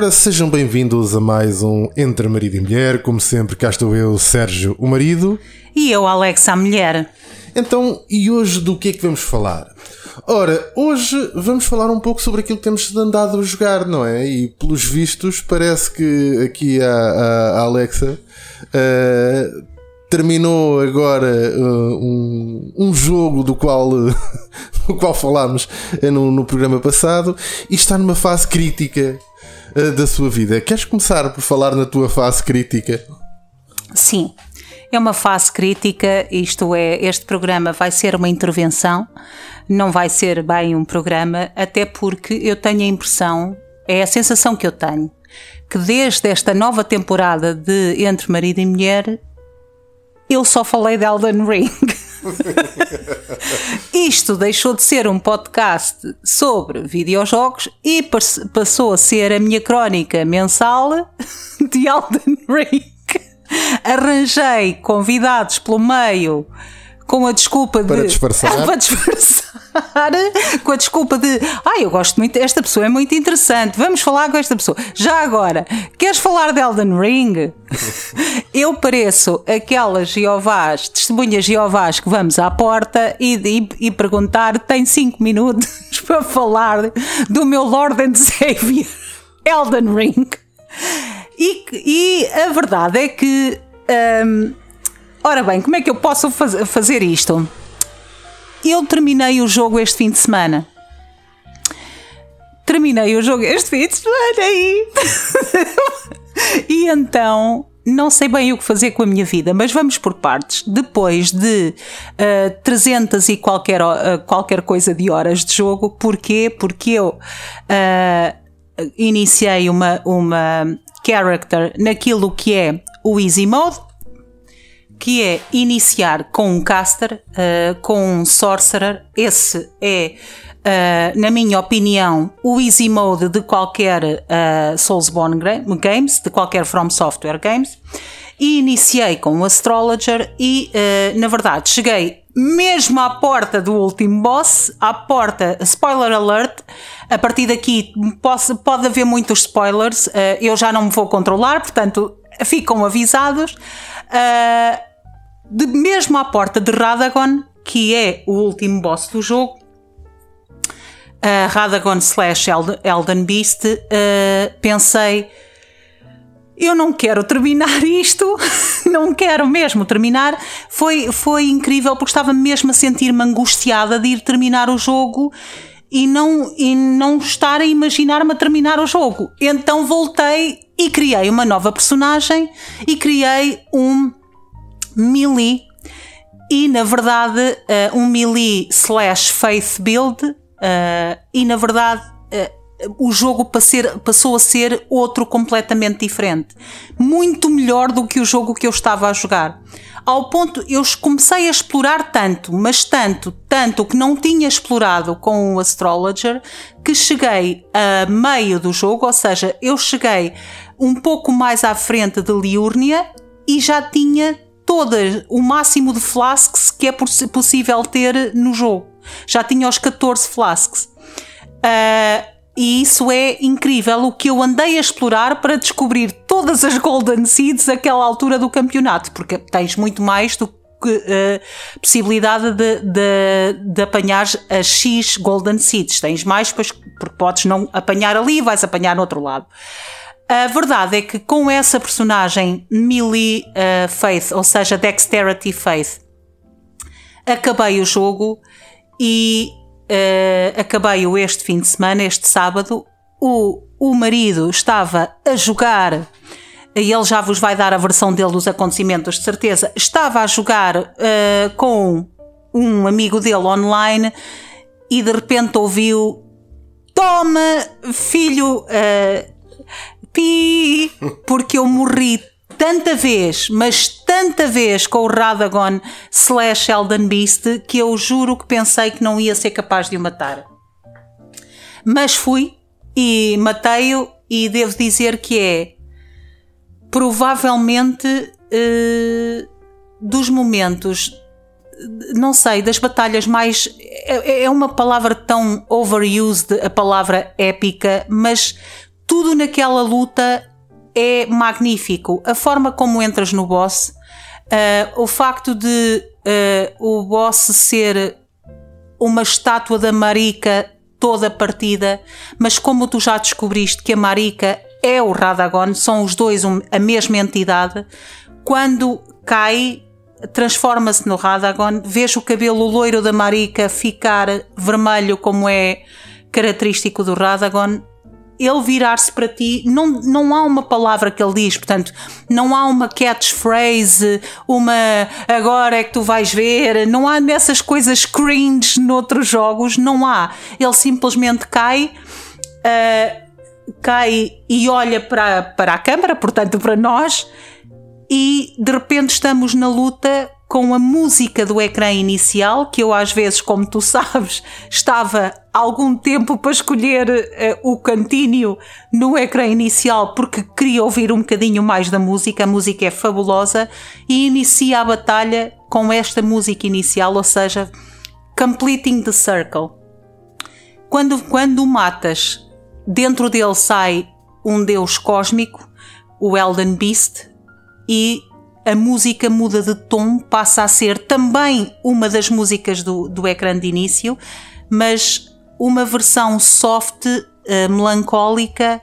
Ora, sejam bem-vindos a mais um Entre Marido e Mulher. Como sempre, cá estou eu, Sérgio, o marido. E eu, Alexa, a mulher. Então, e hoje do que é que vamos falar? Ora, hoje vamos falar um pouco sobre aquilo que temos andado a jogar, não é? E pelos vistos, parece que aqui a, a, a Alexa uh, terminou agora uh, um, um jogo do qual, uh, do qual falámos no, no programa passado e está numa fase crítica uh, da sua vida. Queres começar por falar na tua fase crítica? Sim, é uma fase crítica, isto é, este programa vai ser uma intervenção, não vai ser bem um programa, até porque eu tenho a impressão, é a sensação que eu tenho, que desde esta nova temporada de Entre Marido e Mulher, eu só falei de Elden Ring. Isto deixou de ser um podcast sobre videojogos e passou a ser a minha crónica mensal de Elden Ring. Arranjei convidados pelo meio com a desculpa para de. Disfarçar. Para disfarçar. Com a desculpa de. Ah, eu gosto muito. Esta pessoa é muito interessante. Vamos falar com esta pessoa. Já agora, queres falar de Elden Ring? eu pareço aquelas Jeovás, testemunhas Jeovás que vamos à porta e, e, e perguntar: tem 5 minutos para falar do meu Lord and Savior, Elden Ring. E, e a verdade é que. Um, ora bem, como é que eu posso faz, fazer isto? Eu terminei o jogo este fim de semana. Terminei o jogo este fim de semana e. e então não sei bem o que fazer com a minha vida, mas vamos por partes. Depois de uh, 300 e qualquer, uh, qualquer coisa de horas de jogo, porquê? Porque eu uh, iniciei uma, uma character naquilo que é o Easy Mode, que é iniciar com um caster, uh, com um sorcerer. Esse é, uh, na minha opinião, o easy mode de qualquer uh, Soulsborne Games, de qualquer From Software Games. E iniciei com o Astrologer e, na verdade, cheguei mesmo à porta do último boss, à porta, spoiler alert, a partir daqui posso, pode haver muitos spoilers, uh, eu já não me vou controlar, portanto ficam avisados. Uh, de, mesmo à porta de Radagon, que é o último boss do jogo, uh, Radagon slash Elden Beast, pensei eu não quero terminar isto, não quero mesmo terminar. Foi, foi incrível porque estava mesmo a sentir-me angustiada de ir terminar o jogo e não, e não estar a imaginar-me a terminar o jogo. Então voltei e criei uma nova personagem e criei um melee e na verdade uh, um melee slash faith build uh, e na verdade uh, o jogo passou a ser outro completamente diferente. Muito melhor do que o jogo que eu estava a jogar. Ao ponto, eu comecei a explorar tanto, mas tanto, tanto que não tinha explorado com o Astrologer, que cheguei a meio do jogo, ou seja, eu cheguei um pouco mais à frente de Liurnia e já tinha todo o máximo de flasks que é possível ter no jogo. Já tinha os 14 flasks. Uh, e isso é incrível o que eu andei a explorar para descobrir todas as Golden Seeds àquela altura do campeonato, porque tens muito mais do que uh, possibilidade de, de, de apanhar as X Golden Seeds. Tens mais, pois, porque podes não apanhar ali e vais apanhar no outro lado. A verdade é que com essa personagem Melee uh, Faith, ou seja, Dexterity Faith, acabei o jogo e uh, acabei-o este fim de semana, este sábado. O, o marido estava a jogar, e ele já vos vai dar a versão dele dos acontecimentos, de certeza. Estava a jogar uh, com um amigo dele online e de repente ouviu: Toma, filho, uh, pi, porque eu morri tanta vez, mas tanta vez com o Radagon slash Elden Beast que eu juro que pensei que não ia ser capaz de o matar. Mas fui e matei-o e devo dizer que é provavelmente uh, dos momentos não sei, das batalhas mais. É, é uma palavra tão overused, a palavra épica, mas tudo naquela luta é magnífico. A forma como entras no boss, uh, o facto de uh, o boss ser uma estátua da Marika toda partida, mas como tu já descobriste que a Marika é o Radagon, são os dois a mesma entidade, quando cai transforma-se no Radagon, vês o cabelo loiro da Marika ficar vermelho como é característico do Radagon ele virar-se para ti, não, não há uma palavra que ele diz, portanto, não há uma catchphrase, uma agora é que tu vais ver, não há nessas coisas cringe noutros jogos, não há. Ele simplesmente cai. Uh, cai e olha para, para a câmara, portanto para nós, e de repente estamos na luta com a música do ecrã inicial, que eu às vezes, como tu sabes, estava algum tempo para escolher uh, o cantinho no ecrã inicial porque queria ouvir um bocadinho mais da música, a música é fabulosa, e inicia a batalha com esta música inicial, ou seja, completing the circle. Quando, quando o matas, dentro dele sai um deus cósmico, o Elden Beast, e a música muda de tom, passa a ser também uma das músicas do, do ecrã de início, mas uma versão soft, uh, melancólica,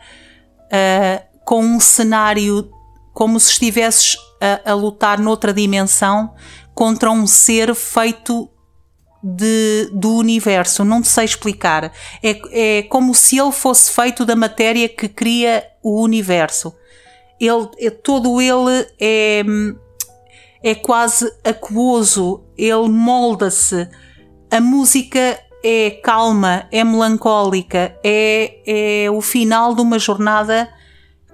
uh, com um cenário como se estivesses a, a, lutar noutra dimensão contra um ser feito de, do universo. Não sei explicar. É, é como se ele fosse feito da matéria que cria o universo ele, é, todo ele é, é quase aquoso, ele molda-se. A música é calma, é melancólica, é, é o final de uma jornada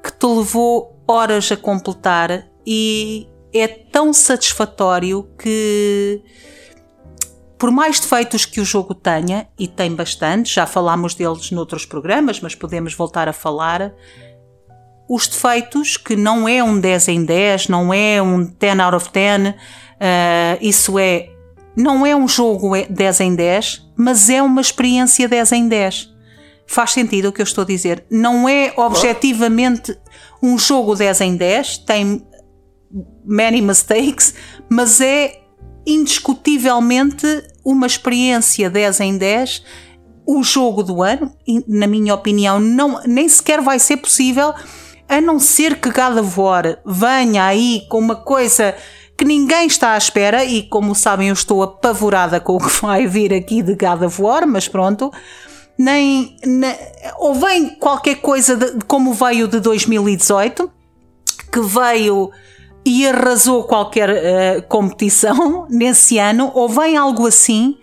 que te levou horas a completar e é tão satisfatório que por mais defeitos que o jogo tenha, e tem bastante, já falámos deles noutros programas, mas podemos voltar a falar, os defeitos, que não é um 10 em 10, não é um 10 out of 10, uh, isso é, não é um jogo 10 em 10, mas é uma experiência 10 em 10. Faz sentido o que eu estou a dizer. Não é objetivamente um jogo 10 em 10, tem many mistakes, mas é indiscutivelmente uma experiência 10 em 10 o jogo do ano, na minha opinião, não, nem sequer vai ser possível a não ser que God of War venha aí com uma coisa que ninguém está à espera, e como sabem, eu estou apavorada com o que vai vir aqui de God of War, mas pronto. Nem, nem ou vem qualquer coisa de, como veio de 2018, que veio e arrasou qualquer uh, competição nesse ano, ou vem algo assim,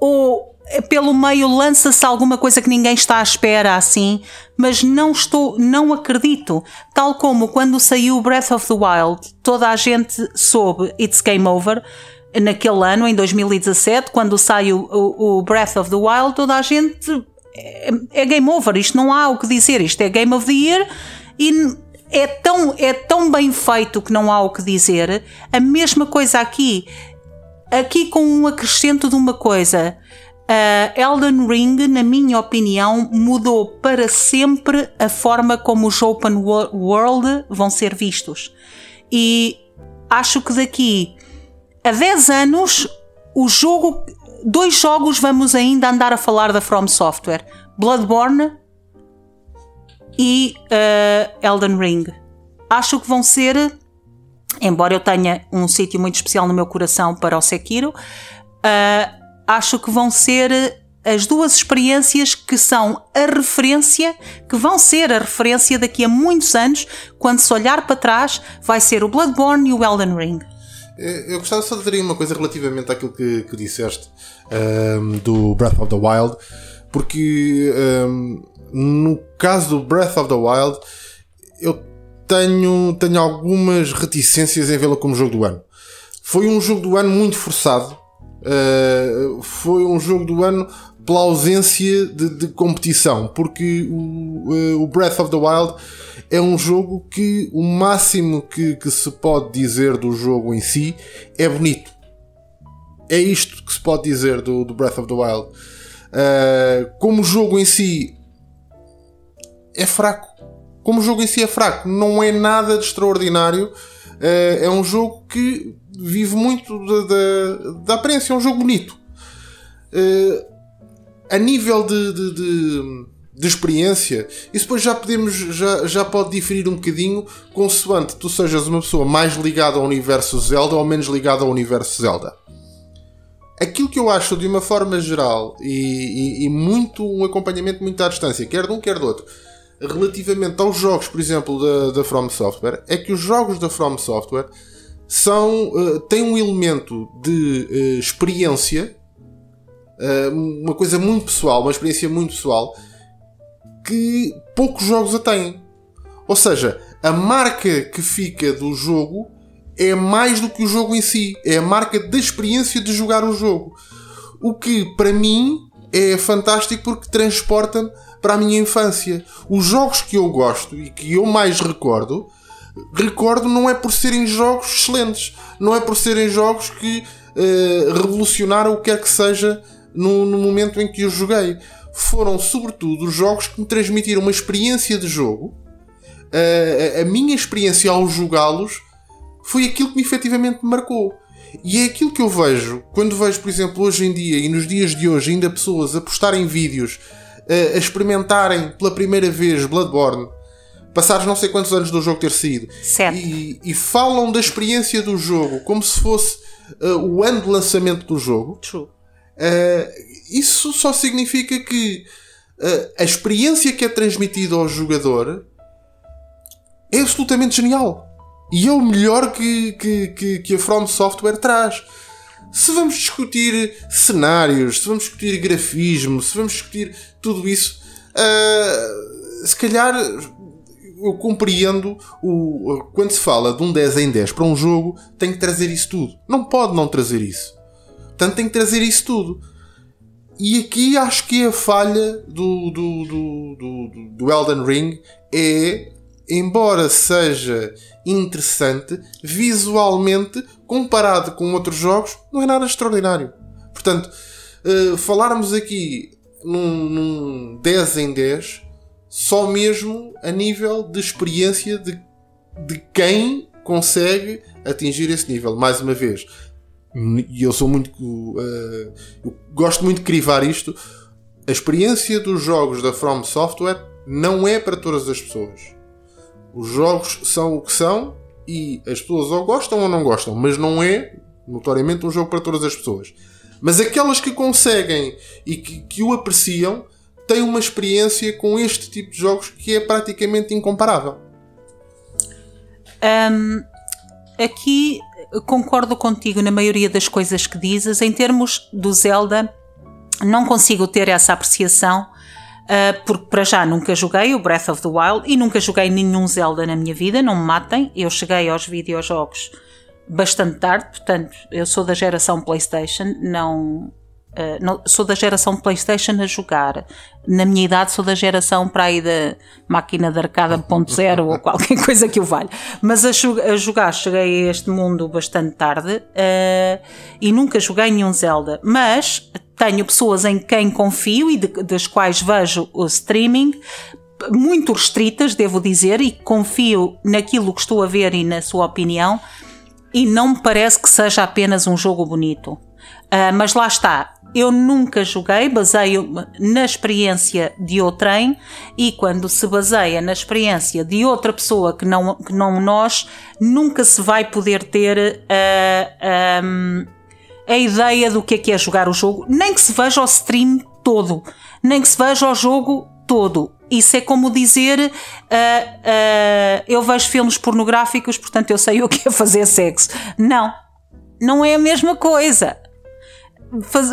ou pelo meio lança-se alguma coisa que ninguém está à espera assim, mas não estou, não acredito. Tal como quando saiu Breath of the Wild, toda a gente soube It's Game Over naquele ano, em 2017, quando saiu o, o Breath of the Wild, toda a gente é, é, game over, isto não há o que dizer, isto é Game of the Year e é tão, é tão bem feito que não há o que dizer. A mesma coisa aqui, aqui com um acrescento de uma coisa Elden Ring, na minha opinião, mudou para sempre a forma como os Open World vão ser vistos. E acho que daqui a 10 anos, o jogo, dois jogos vamos ainda andar a falar da From Software: Bloodborne e uh, Elden Ring. Acho que vão ser, embora eu tenha um sítio muito especial no meu coração para o Sekiro. Uh, acho que vão ser as duas experiências que são a referência, que vão ser a referência daqui a muitos anos, quando se olhar para trás, vai ser o Bloodborne e o Elden Ring. Eu gostava só de dizer uma coisa relativamente àquilo que, que disseste um, do Breath of the Wild, porque um, no caso do Breath of the Wild, eu tenho, tenho algumas reticências em vê-lo como jogo do ano. Foi um jogo do ano muito forçado, Uh, foi um jogo do ano pela ausência de, de competição, porque o, uh, o, Breath of the Wild é um jogo que o máximo que, que, se pode dizer do jogo em si é bonito. É isto que se pode dizer do, do Breath of the Wild. Uh, como jogo em si é fraco. Como o jogo em si é fraco, não é nada de extraordinário. É um jogo que vive muito da, aparência, é um jogo bonito. A nível de, de, de, de experiência, isso depois já podemos, já, já pode diferir um bocadinho consoante tu sejas uma pessoa mais ligada ao universo Zelda ou menos ligada ao universo Zelda aquilo que eu acho de uma forma geral e, e, e, muito um acompanhamento muito à distância, quer de um, quer do outro, relativamente aos jogos, por exemplo, da, da From Software, é que os jogos da From Software são, uh, têm um elemento de uh, experiência, uh, uma coisa muito pessoal, uma experiência muito pessoal, que poucos jogos a têm. Ou seja, a marca que fica do jogo é mais do que o jogo em si, é a marca da experiência de jogar o jogo. O que para mim é fantástico porque transporta-me para a minha infância. Os jogos que eu gosto e que eu mais recordo, recordo não é por serem jogos excelentes, não é por serem jogos que uh, revolucionaram o que quer que seja no, no momento em que eu joguei. Foram sobretudo os jogos que me transmitiram uma experiência de jogo. Uh, a minha experiência ao jogá-los foi aquilo que me efetivamente marcou. E é aquilo que eu vejo quando vejo, por exemplo, hoje em dia e nos dias de hoje, ainda pessoas a postarem vídeos a, a experimentarem pela primeira vez Bloodborne, passados não sei quantos anos do jogo ter saído, e, e, falam da experiência do jogo como se fosse uh, o ano de lançamento do jogo. True. Uh, isso só significa que uh, a experiência que é transmitida ao jogador é absolutamente genial. E é o melhor que, que, que, que a From Software traz. Se vamos discutir cenários, se vamos discutir grafismo, se vamos discutir tudo isso, uh, se calhar eu compreendo o, quando se fala de um 10 em 10 para um jogo, tem que trazer isso tudo. Não pode não trazer isso. Portanto, tem que trazer isso tudo. E aqui acho que a falha do, do, do, do, do Elden Ring é embora seja interessante, visualmente, comparado com outros jogos, não é nada extraordinário. Portanto, uh, falarmos aqui num, num 10 em 10, só mesmo a nível de experiência de, de quem consegue atingir esse nível. Mais uma vez, e eu sou muito. Uh, eu gosto muito de crivar isto. A experiência dos jogos da From Software não é para todas as pessoas. Os jogos são o que são e as pessoas ou gostam ou não gostam, mas não é, notoriamente, um jogo para todas as pessoas. Mas aquelas que conseguem e que, que o apreciam têm uma experiência com este tipo de jogos que é praticamente incomparável. Um, aqui concordo contigo na maioria das coisas que dizes. Em termos do Zelda, não consigo ter essa apreciação Uh, porque para já nunca joguei o Breath of the Wild e nunca joguei nenhum Zelda na minha vida, não me matem. Eu cheguei aos videojogos bastante tarde, portanto, eu sou da geração PlayStation, não. Uh, não, sou da geração PlayStation a jogar. Na minha idade, sou da geração para aí da máquina de arcada ponto zero ou qualquer coisa que o valha. Mas a, a, jogar, cheguei a este mundo bastante tarde uh, e nunca joguei nenhum Zelda. Mas tenho pessoas em quem confio e de, das quais vejo o streaming, muito restritas, devo dizer, e confio naquilo que estou a ver e na sua opinião, e não me parece que seja apenas um jogo bonito. Uh, mas lá está, eu nunca joguei, baseio na experiência de outrem e quando se baseia na experiência de outra pessoa que não, que não nós, nunca se vai poder ter uh, um, a ideia do que é que é jogar o jogo, nem que se veja o stream todo, nem que se veja o jogo todo. Isso é como dizer uh, uh, eu vejo filmes pornográficos, portanto eu sei o que é fazer sexo. Não, não é a mesma coisa.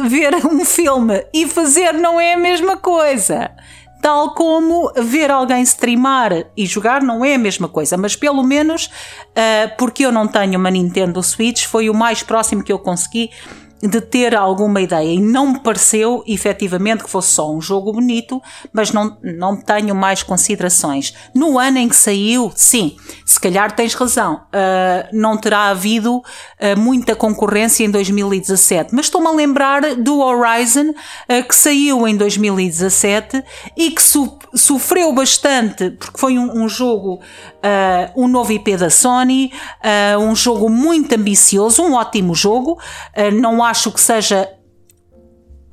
Ver um filme e fazer não é a mesma coisa. Tal como ver alguém streamar e jogar não é a mesma coisa, mas pelo menos uh, porque eu não tenho uma Nintendo Switch, foi o mais próximo que eu consegui de ter alguma ideia. E não me pareceu efetivamente que fosse só um jogo bonito, mas não, não tenho mais considerações. No ano em que saiu, sim, se calhar tens razão, uh, não terá havido uh, muita concorrência em 2017, mas estou-me a lembrar do Horizon uh, que saiu em 2017 e que so sofreu bastante porque foi um, um jogo, um novo IP da Sony, um jogo muito ambicioso, um ótimo jogo, não há acho que seja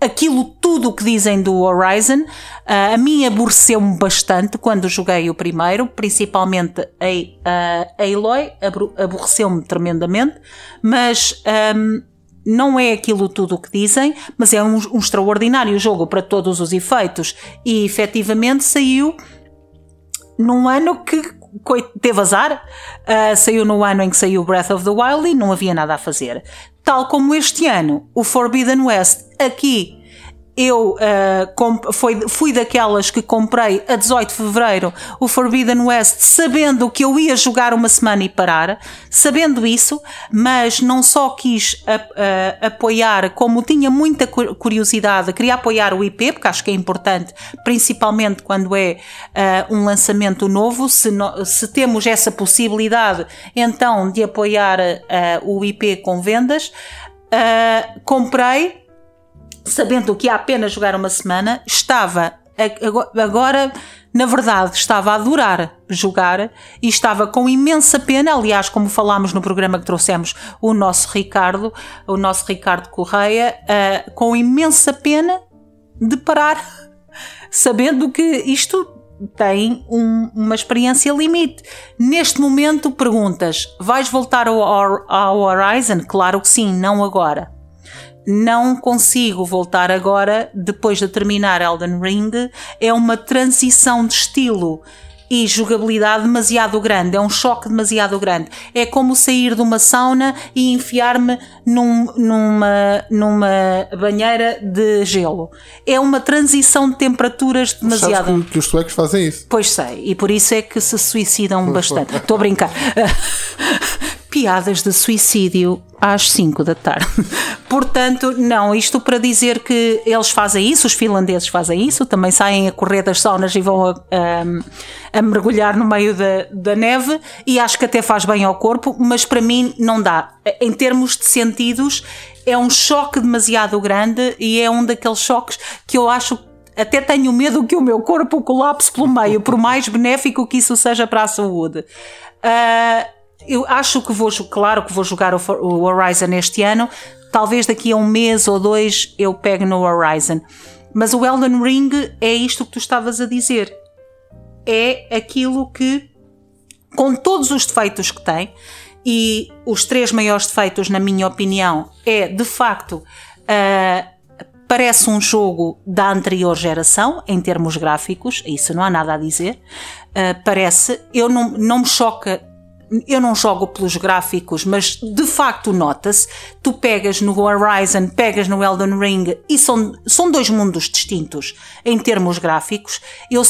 aquilo tudo o que dizem do Horizon. Uh, a mim aborreceu-me bastante quando joguei o primeiro, principalmente a, a Aloy, aborreceu-me tremendamente, mas um, não é aquilo tudo o que dizem, mas é um, um, extraordinário jogo para todos os efeitos e efetivamente saiu num ano que teve azar, uh, saiu no ano em que saiu Breath of the Wild e não havia nada a fazer. Tal como este ano, o Forbidden West, aqui eu uh, foi, fui daquelas que comprei a 18 de fevereiro o Forbidden West, sabendo que eu ia jogar uma semana e parar, sabendo isso, mas não só quis a, a, apoiar, como tinha muita curiosidade, queria apoiar o IP, porque acho que é importante, principalmente quando é uh, um lançamento novo, se, no, se, temos essa possibilidade então de apoiar uh, o IP com vendas. comprei sabendo que ia apenas jogar uma semana, estava agora, na verdade, estava a adorar jogar e estava com imensa pena. Aliás, como falámos no programa que trouxemos o nosso Ricardo, o nosso Ricardo Correia, uh, com imensa pena de parar, sabendo que isto tem um, uma experiência limite. Neste momento, perguntas: vais voltar ao, ao Horizon? Claro que sim, não agora não consigo voltar agora, depois de terminar Elden Ring. É uma transição de estilo e jogabilidade demasiado grande, é um choque demasiado grande. É como sair de uma sauna e enfiar-me num, numa, numa banheira de gelo. É uma transição de temperaturas demasiado. Sabes que, que os suecos fazem isso. Pois sei, e por isso é que se suicidam bastante. Estou a brincar. piadas de suicídio às 5 da tarde. Portanto, não, isto para dizer que eles fazem isso, os finlandeses fazem isso, também saem a correr das saunas e vão a, a, a mergulhar no meio da, da neve e acho que até faz bem ao corpo, mas para mim não dá. Em termos de sentidos, é um choque demasiado grande e é um daqueles choques que eu acho até tenho medo que o meu corpo colapse pelo meio, por mais benéfico que isso seja para a saúde. Uh, eu acho que vou, claro que vou jogar o Horizon este ano. Talvez daqui a um mês ou dois eu pegue no Horizon. Mas o Elden Ring é isto que tu estavas a dizer. É aquilo que, com todos os defeitos que tem, e os três maiores defeitos, na minha opinião, é de facto. Uh, parece um jogo da anterior geração em termos gráficos, isso não há nada a dizer. Uh, parece, eu não, não me choca eu não jogo pelos gráficos, mas de facto nota-se. Tu pegas no Horizon, pegas no Elden Ring e são, são dois mundos distintos em termos gráficos. Eu,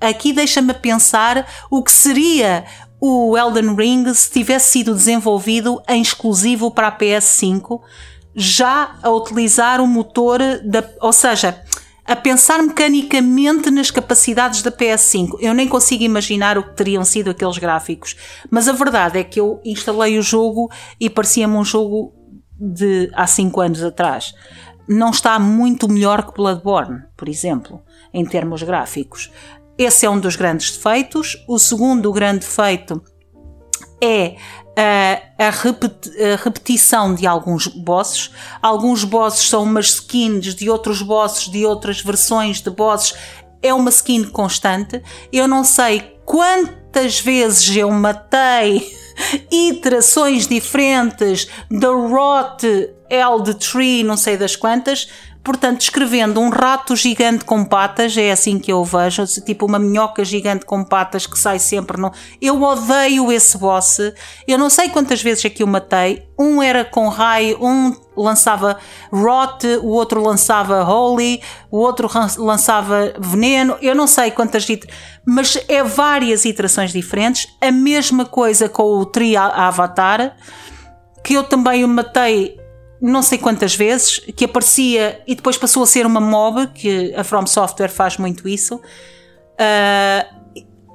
aqui deixa-me pensar o que seria o Elden Ring se tivesse sido desenvolvido em exclusivo para a PS5, já a utilizar o motor da. Ou seja, a pensar mecanicamente nas capacidades da PS5. Eu nem consigo imaginar o que teriam sido aqueles gráficos. Mas a verdade é que eu instalei o jogo e parecia-me um jogo de há 5 anos atrás. Não está muito melhor que Bloodborne, por exemplo, em termos gráficos. Esse é um dos grandes defeitos. O segundo grande defeito é a, a, repetição de alguns bosses. Alguns bosses são umas skins de outros bosses, de outras versões de bosses. É uma skin constante. Eu não sei quantas vezes eu matei iterações diferentes da Rot Eld Tree, não sei das quantas, Portanto, escrevendo um rato gigante com patas, é assim que eu vejo, tipo uma minhoca gigante com patas que sai sempre no. Eu odeio esse boss. Eu não sei quantas vezes é que eu matei. Um era com raio, um lançava rot, o outro lançava holy, o outro lançava veneno. Eu não sei quantas, mas é várias iterações diferentes. A mesma coisa com o Tri Avatar, que eu também o matei não sei quantas vezes, que aparecia e depois passou a ser uma mob, que a From Software faz muito isso. Uh,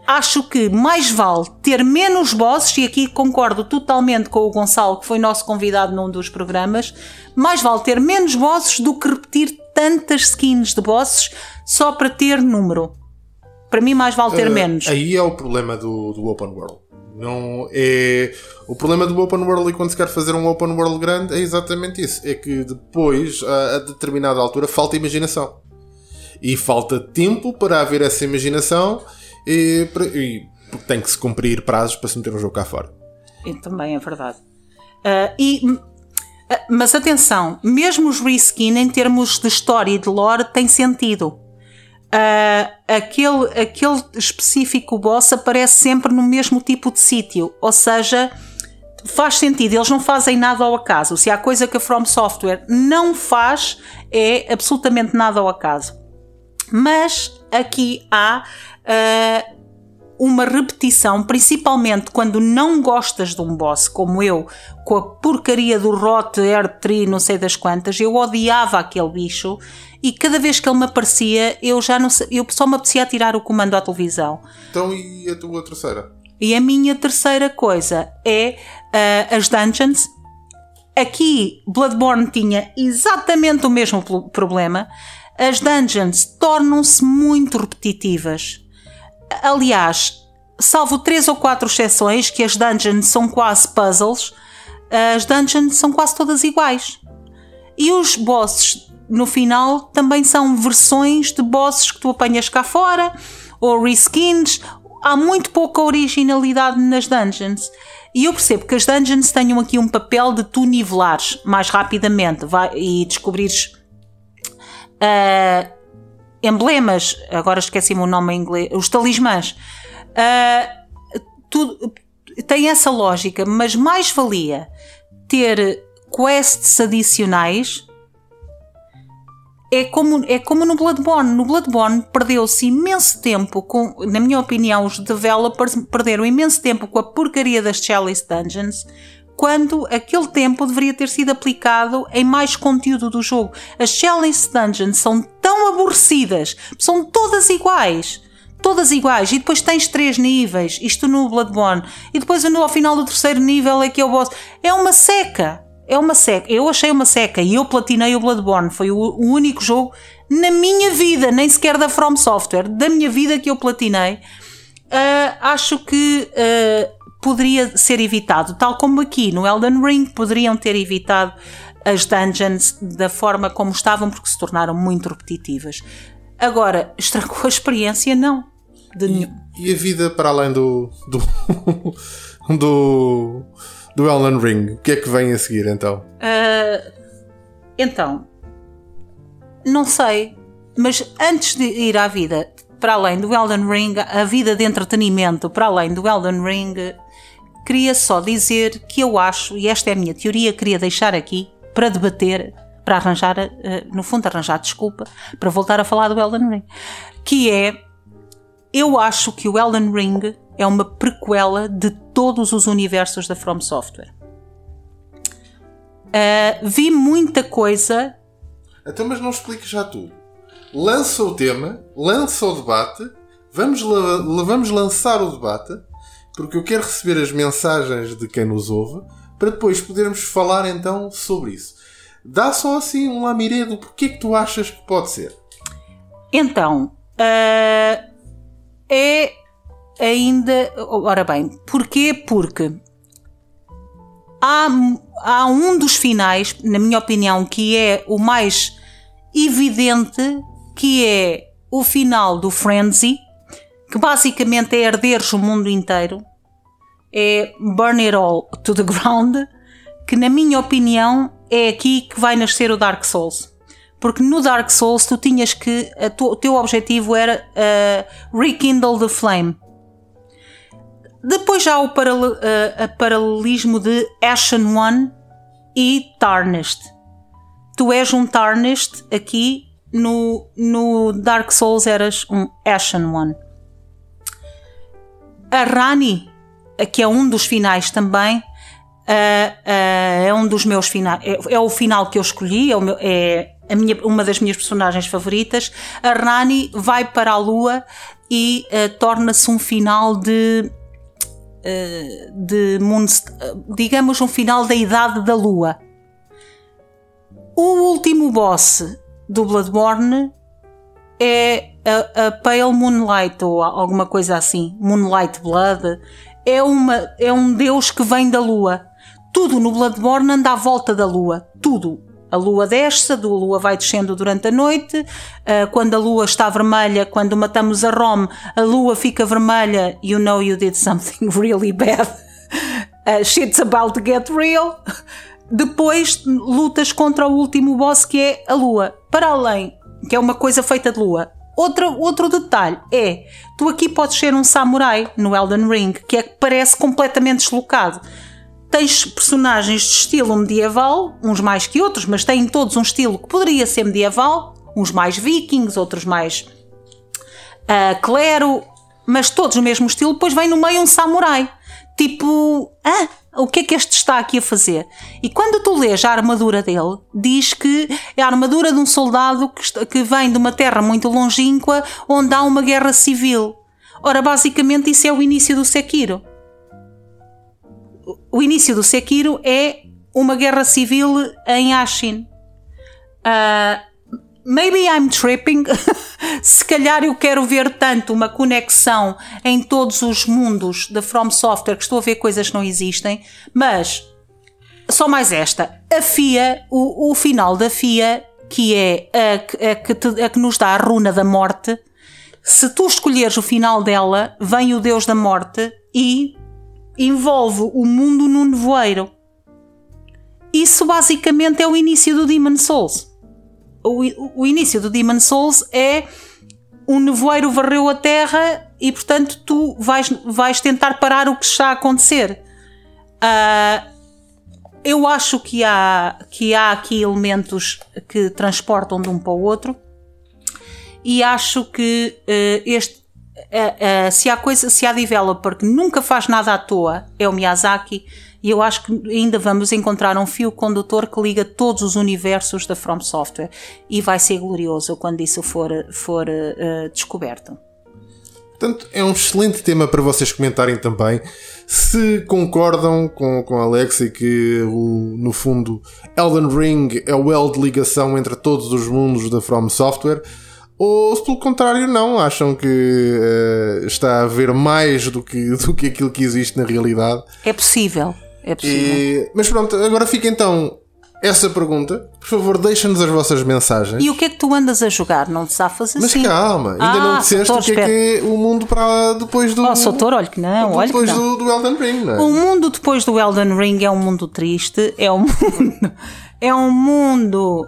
acho que mais vale ter menos bosses, e aqui concordo totalmente com o Gonçalo, que foi nosso convidado num dos programas, mais vale ter menos bosses do que repetir tantas skins de bosses só para ter número. Para mim, mais vale ter uh, menos. Aí é o problema do, do Open World. Não é o problema do open world e quando se quer fazer um open world grande é exatamente isso. É que depois, a, a determinada altura, falta imaginação. E falta tempo para haver essa imaginação e, e tem que se cumprir prazos para se meter um jogo cá fora. E também é verdade. Uh, e, uh, mas atenção, mesmo os reskin em termos de história e de lore tem sentido uh, aquele, aquele específico boss aparece sempre no mesmo tipo de sítio, ou seja, faz sentido, eles não fazem nada ao acaso. Se há coisa que a From Software não faz, é absolutamente nada ao acaso. Mas aqui há uh, uma repetição, principalmente quando não gostas de um boss, como eu, com a porcaria do Rot Air Tree, não sei das quantas, eu odiava aquele bicho e cada vez que ele me aparecia, eu já não eu só me apetecia tirar o comando à televisão. Então, e a tua terceira? E a minha terceira coisa é uh, as dungeons. Aqui, Bloodborne tinha exatamente o mesmo problema. As dungeons tornam-se muito repetitivas. Aliás, salvo três ou quatro exceções, que as dungeons são quase puzzles, as dungeons são quase todas iguais. E os bosses no final também são versões de bosses que tu apanhas cá fora ou reskins. Há muito pouca originalidade nas dungeons. E eu percebo que as dungeons tenham aqui um papel de tu nivelares mais rapidamente vai, e descobrires uh, emblemas. Agora esqueci-me o nome em inglês. Os talismãs. Uh, tu, tem essa lógica, mas mais valia ter quests adicionais é como, é como no Bloodborne. No Bloodborne perdeu-se imenso tempo com, na minha opinião, os developers perderam imenso tempo com a porcaria das Chalice Dungeons, quando aquele tempo deveria ter sido aplicado em mais conteúdo do jogo. As Chalice Dungeons são tão aborrecidas, são todas iguais. Todas iguais, e depois tens três níveis, isto no Bloodborne, e depois ao final do terceiro nível é que é o boss. É uma seca é uma seca. Eu achei uma seca e eu platinei o Bloodborne. Foi o, único jogo na minha vida, nem sequer da From Software, da minha vida que eu platinei. Uh, acho que uh, poderia ser evitado, tal como aqui no Elden Ring poderiam ter evitado as dungeons da forma como estavam, porque se tornaram muito repetitivas. Agora, estragou a experiência? Não. E, e, a vida para além do. do. do do Elden Ring. O que é que vem a seguir então? Uh, então, não sei, mas antes de ir à vida para além do Elden Ring, a vida de entretenimento para além do Elden Ring, queria só dizer que eu acho, e esta é a minha teoria, queria deixar aqui para debater, para arranjar, uh, no fundo, arranjar desculpa, para voltar a falar do Elden Ring, que é eu acho que o Elden Ring é uma prequela de todos os universos da From Software. Uh, vi muita coisa. Então, mas não explique já tudo. Lança o tema, lança o debate, vamos, la vamos lançar o debate, porque eu quero receber as mensagens de quem nos ouve, para depois podermos falar então sobre isso. Dá só assim um lamiré do porquê que tu achas que pode ser. Então, uh, é ainda. Ora bem, porquê? Porque há, há um dos finais, na minha opinião, que é o mais evidente, que é o final do Frenzy, que basicamente é herderes o mundo inteiro, é Burn It All to the Ground, que na minha opinião é aqui que vai nascer o Dark Souls. Porque no Dark Souls tu tinhas que. o teu objetivo era uh, rekindle the flame. Depois já há o paral uh, paralelismo de Ashen One e Tarnished. Tu és um Tarnished aqui, no, no Dark Souls eras um Ashen One. A Rani, que é um dos finais também, é um dos meus finais, é, é, o final que eu escolhi, é, meu, é a minha, uma das minhas personagens favoritas. A Rani vai para a Lua e torna-se um final de de digamos um final da idade da Lua. O último boss do Bloodborne é a, a, Pale Moonlight ou alguma coisa assim, Moonlight Blood. É, uma, é um deus que vem da lua. Tudo no Bloodborne anda à volta da lua. Tudo. A lua desce, a lua vai descendo durante a noite. Uh, quando a lua está vermelha, quando matamos a Rom, a lua fica vermelha. You know you did something really bad. Uh, shit's about to get real. Depois lutas contra o último boss que é a lua. Para além, que é uma coisa feita de lua. Outro, outro detalhe é: tu aqui podes ser um samurai no Elden Ring, que é que parece completamente deslocado. Tens personagens de estilo medieval, uns mais que outros, mas têm todos um estilo que poderia ser medieval, uns mais vikings, outros mais uh, clero, mas todos o mesmo estilo. Depois vem no meio um samurai, tipo, ah, o que é que este está aqui a fazer? E quando tu lês a armadura dele, diz que é a armadura de um soldado que, que vem de uma terra muito longínqua onde há uma guerra civil. Ora, basicamente, isso é o início do Sekiro. O início do Sekiro é uma guerra civil em Ashin. Uh, maybe I'm tripping. Se calhar eu quero ver tanto uma conexão em todos os mundos da From Software que estou a ver coisas que não existem, mas só mais esta. A FIA, o, o final da FIA, que é a, a, que te, a que nos dá a runa da morte, se tu escolheres o final dela, vem o Deus da morte e envolve o mundo num nevoeiro. Isso basicamente é o início do Demon Souls o, o início do Demon Souls é um nevoeiro varreu a terra e portanto tu vais, vais tentar parar o que está a acontecer. Uh, eu acho que há, que há aqui elementos que transportam de um para o outro e acho que uh, este uh, uh, se há coisa, se há developer que nunca faz nada à toa é o Miyazaki e eu acho que ainda vamos encontrar um fio condutor que liga todos os universos da From Software e vai ser glorioso quando isso for, for uh, descoberto. Portanto, é um excelente tema para vocês comentarem também. Se concordam com, com a Alex e que, o, no fundo, Elden Ring é o elo de ligação entre todos os mundos da From Software, ou se pelo contrário não, acham que uh, está a haver mais do que, do que aquilo que existe na realidade. É possível. É possível. E, mas pronto, agora fica então essa pergunta. Por favor, deixem-nos as vossas mensagens. E o que é que tu andas a jogar? Não te safas assim? Mas calma, ainda ah, não disseste o que é, que é o mundo para depois do. Oh, Soutor, olha que não. Olha depois que não. Do, do Elden Ring, não é? O mundo depois do Elden Ring é um mundo triste, é um mundo. É um mundo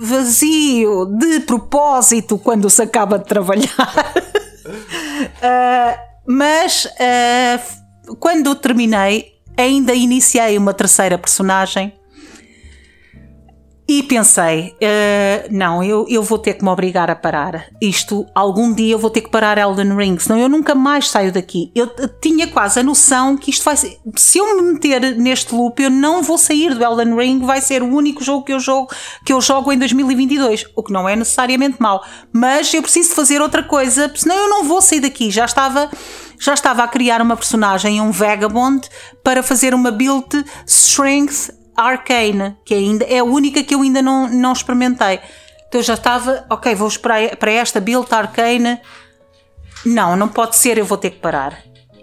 vazio de propósito quando se acaba de trabalhar. uh, mas uh, quando terminei, ainda iniciei uma terceira personagem e pensei, uh, não, eu, eu vou ter que me obrigar a parar. Isto, algum dia eu vou ter que parar Elden Ring, senão eu nunca mais saio daqui. Eu tinha quase a noção que isto vai ser. Se eu me meter neste loop, eu não vou sair do Elden Ring, vai ser o único jogo que eu jogo, que eu jogo em 2022. O que não é necessariamente mau. Mas eu preciso fazer outra coisa, senão eu não vou sair daqui. Já estava já estava a criar uma personagem, um vagabond, para fazer uma build strength arcane, que ainda é a única que eu ainda não, não experimentei. Então eu já estava, ok, vou esperar para esta build arcane. Não, não pode ser, eu vou ter que parar.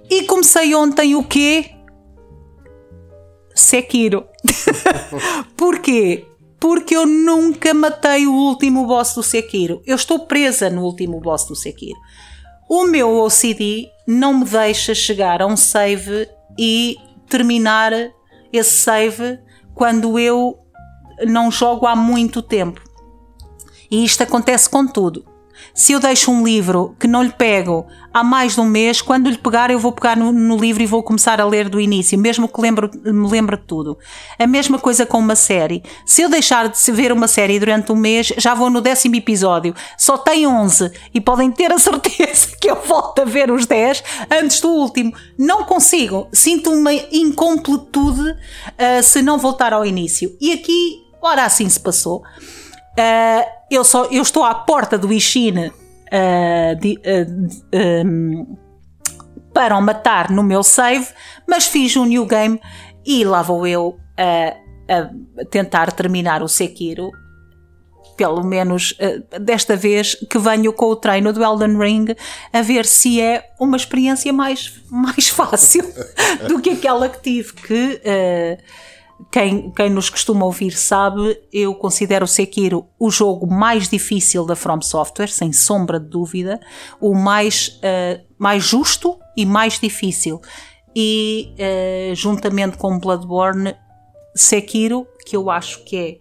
E comecei ontem o quê? Sekiro. Porquê? Porque eu nunca matei o último boss do Sekiro. Eu estou presa no último boss do Sekiro. O meu OCD não me deixa chegar a um save e terminar esse save quando eu não jogo há muito tempo. E isto acontece com tudo. Se eu deixo um livro que não lhe pego há mais de um mês, quando lhe pegar, eu vou pegar no, no livro e vou começar a ler do início, mesmo que lembro, me lembre de tudo. A mesma coisa com uma série. Se eu deixar de ver uma série durante um mês, já vou no décimo episódio. Só tem 11 e podem ter a certeza que eu volto a ver os 10 antes do último. Não consigo. Sinto uma incompletude uh, se não voltar ao início. E aqui, ora assim se passou. Uh, eu, só, eu estou à porta do Ishin uh, de, uh, um, para o matar no meu save, mas fiz um new game e lá vou eu a tentar terminar o Sekiro. Pelo menos desta vez que venho com o treino do Elden Ring a ver se é uma experiência mais, mais fácil do que aquela que tive. Que quem, quem nos costuma ouvir sabe, eu considero o Sekiro o jogo mais difícil da From Software, sem sombra de dúvida, o mais, uh, mais justo e mais difícil. E uh, juntamente com Bloodborne, Sekiro, que eu acho que é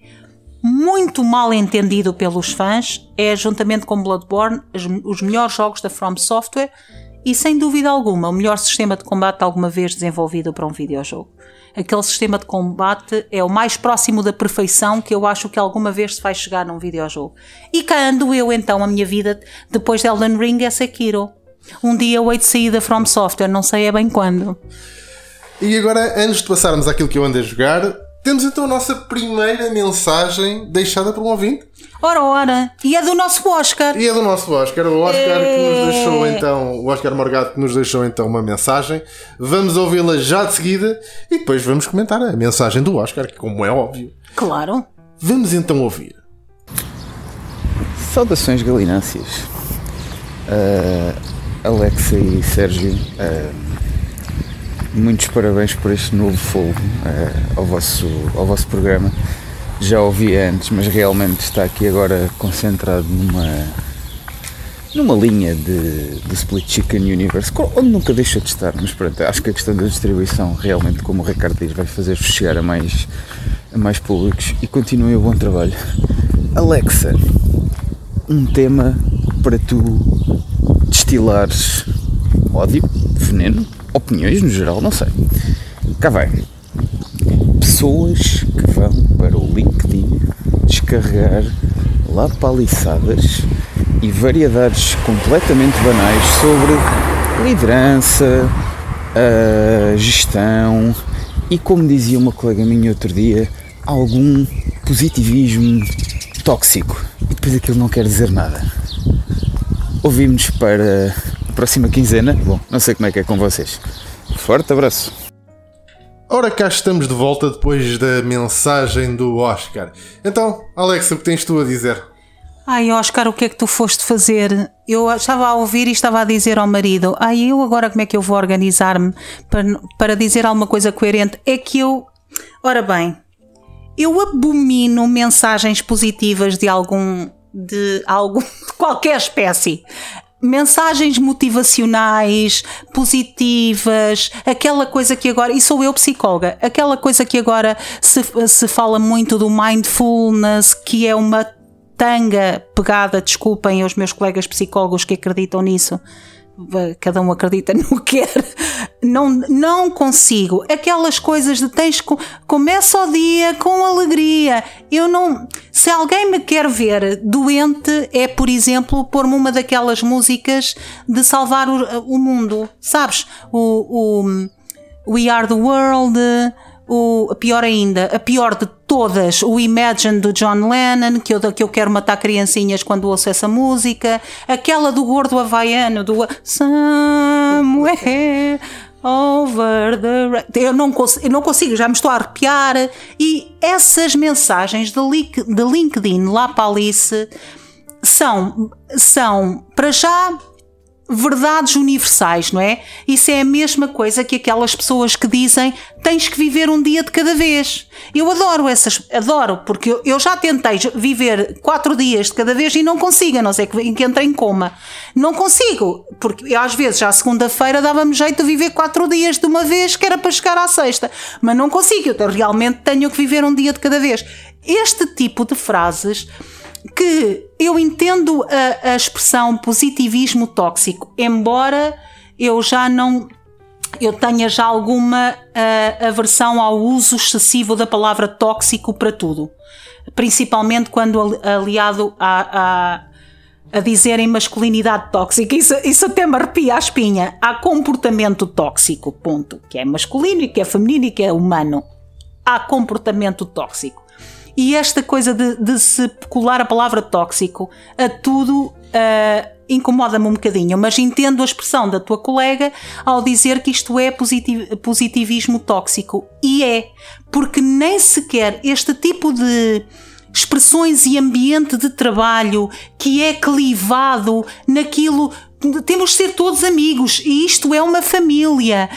muito mal entendido pelos fãs, é juntamente com Bloodborne os melhores jogos da From Software e sem dúvida alguma o melhor sistema de combate alguma vez desenvolvido para um videojogo aquele sistema de combate é o mais próximo da perfeição que eu acho que alguma vez se vai chegar num videojogo. E cá ando eu então, a minha vida depois de Elden Ring é Sekiro. Um dia eu hei de sair da From Software, não sei é bem quando. E agora, antes de passarmos àquilo que eu ando a jogar, temos então a nossa primeira mensagem deixada por um ouvinte. Ora, ora, e é do nosso Oscar. E é do nosso Oscar, o Oscar é... que nos deixou então, o Oscar Morgado que nos deixou então uma mensagem. Vamos ouvi-la já de seguida e depois vamos comentar a mensagem do Oscar, que como é óbvio. Claro. Vamos então ouvir. Saudações galináceas. Uh, Alexa e Sérgio. Uh, muitos parabéns por este novo fogo uh, ao, vosso, ao vosso programa. Já ouvi antes, mas realmente está aqui agora concentrado numa, numa linha de, de Split Chicken Universe, onde nunca deixa de estar, mas pronto, acho que a questão da distribuição realmente, como o Ricardo diz, vai fazer-vos chegar a mais, a mais públicos e continuem o bom trabalho. Alexa, um tema para tu destilares ódio, veneno, opiniões no geral, não sei. Cá vai. Pessoas que vão para o LinkedIn descarregar lapaliçadas e variedades completamente banais sobre liderança, gestão e, como dizia uma colega minha outro dia, algum positivismo tóxico. E depois aquilo não quer dizer nada. Ouvimos para próxima quinzena. Bom, não sei como é que é com vocês. Forte abraço. Ora, cá estamos de volta depois da mensagem do Oscar. Então, Alexa, o que tens tu a dizer? Ai, Oscar, o que é que tu foste fazer? Eu estava a ouvir e estava a dizer ao marido: Ai, eu agora como é que eu vou organizar-me para, para dizer alguma coisa coerente? É que eu. Ora bem, eu abomino mensagens positivas de algum. de algum. de qualquer espécie mensagens motivacionais, positivas, aquela coisa que agora, e sou eu psicóloga, aquela coisa que agora se, se fala muito do mindfulness, que é uma tanga pegada, desculpem os meus colegas psicólogos que acreditam nisso, cada um acredita no que quer, não, não consigo. Aquelas coisas de tens começa o dia com alegria. Eu não. Se alguém me quer ver doente, é por exemplo pôr-me uma daquelas músicas de salvar o, o mundo, sabes? O, o We Are the World o, pior ainda, a pior de todas, o Imagine do John Lennon, que eu, que eu quero matar criancinhas quando ouço essa música, aquela do gordo havaiano, do Somewhere Over the. Eu não, consigo, eu não consigo, já me estou a arrepiar. E essas mensagens de, link, de LinkedIn lá para Alice são, são, para já, verdades universais, não é? Isso é a mesma coisa que aquelas pessoas que dizem tens que viver um dia de cada vez. Eu adoro essas, adoro, porque eu, já tentei viver quatro dias de cada vez e não consigo, a não ser que, que entre em coma. Não consigo, porque às vezes já segunda-feira dava-me jeito de viver quatro dias de uma vez, que era para chegar à sexta. Mas não consigo, eu realmente tenho que viver um dia de cada vez. Este tipo de frases que eu entendo a, a expressão positivismo tóxico, embora eu já não eu tenha já alguma aversão ao uso excessivo da palavra tóxico para tudo, principalmente quando aliado a, a, a dizer em masculinidade tóxica. Isso, isso até me arrepia a espinha. Há comportamento tóxico, ponto. Que é masculino e que é feminino e que é humano. Há comportamento tóxico. E esta coisa de, de se colar a palavra tóxico a tudo uh, incomoda-me um bocadinho, mas entendo a expressão da tua colega ao dizer que isto é positiv positivismo tóxico. E é, porque nem sequer este tipo de expressões e ambiente de trabalho que é clivado naquilo temos de ser todos amigos e isto é uma família.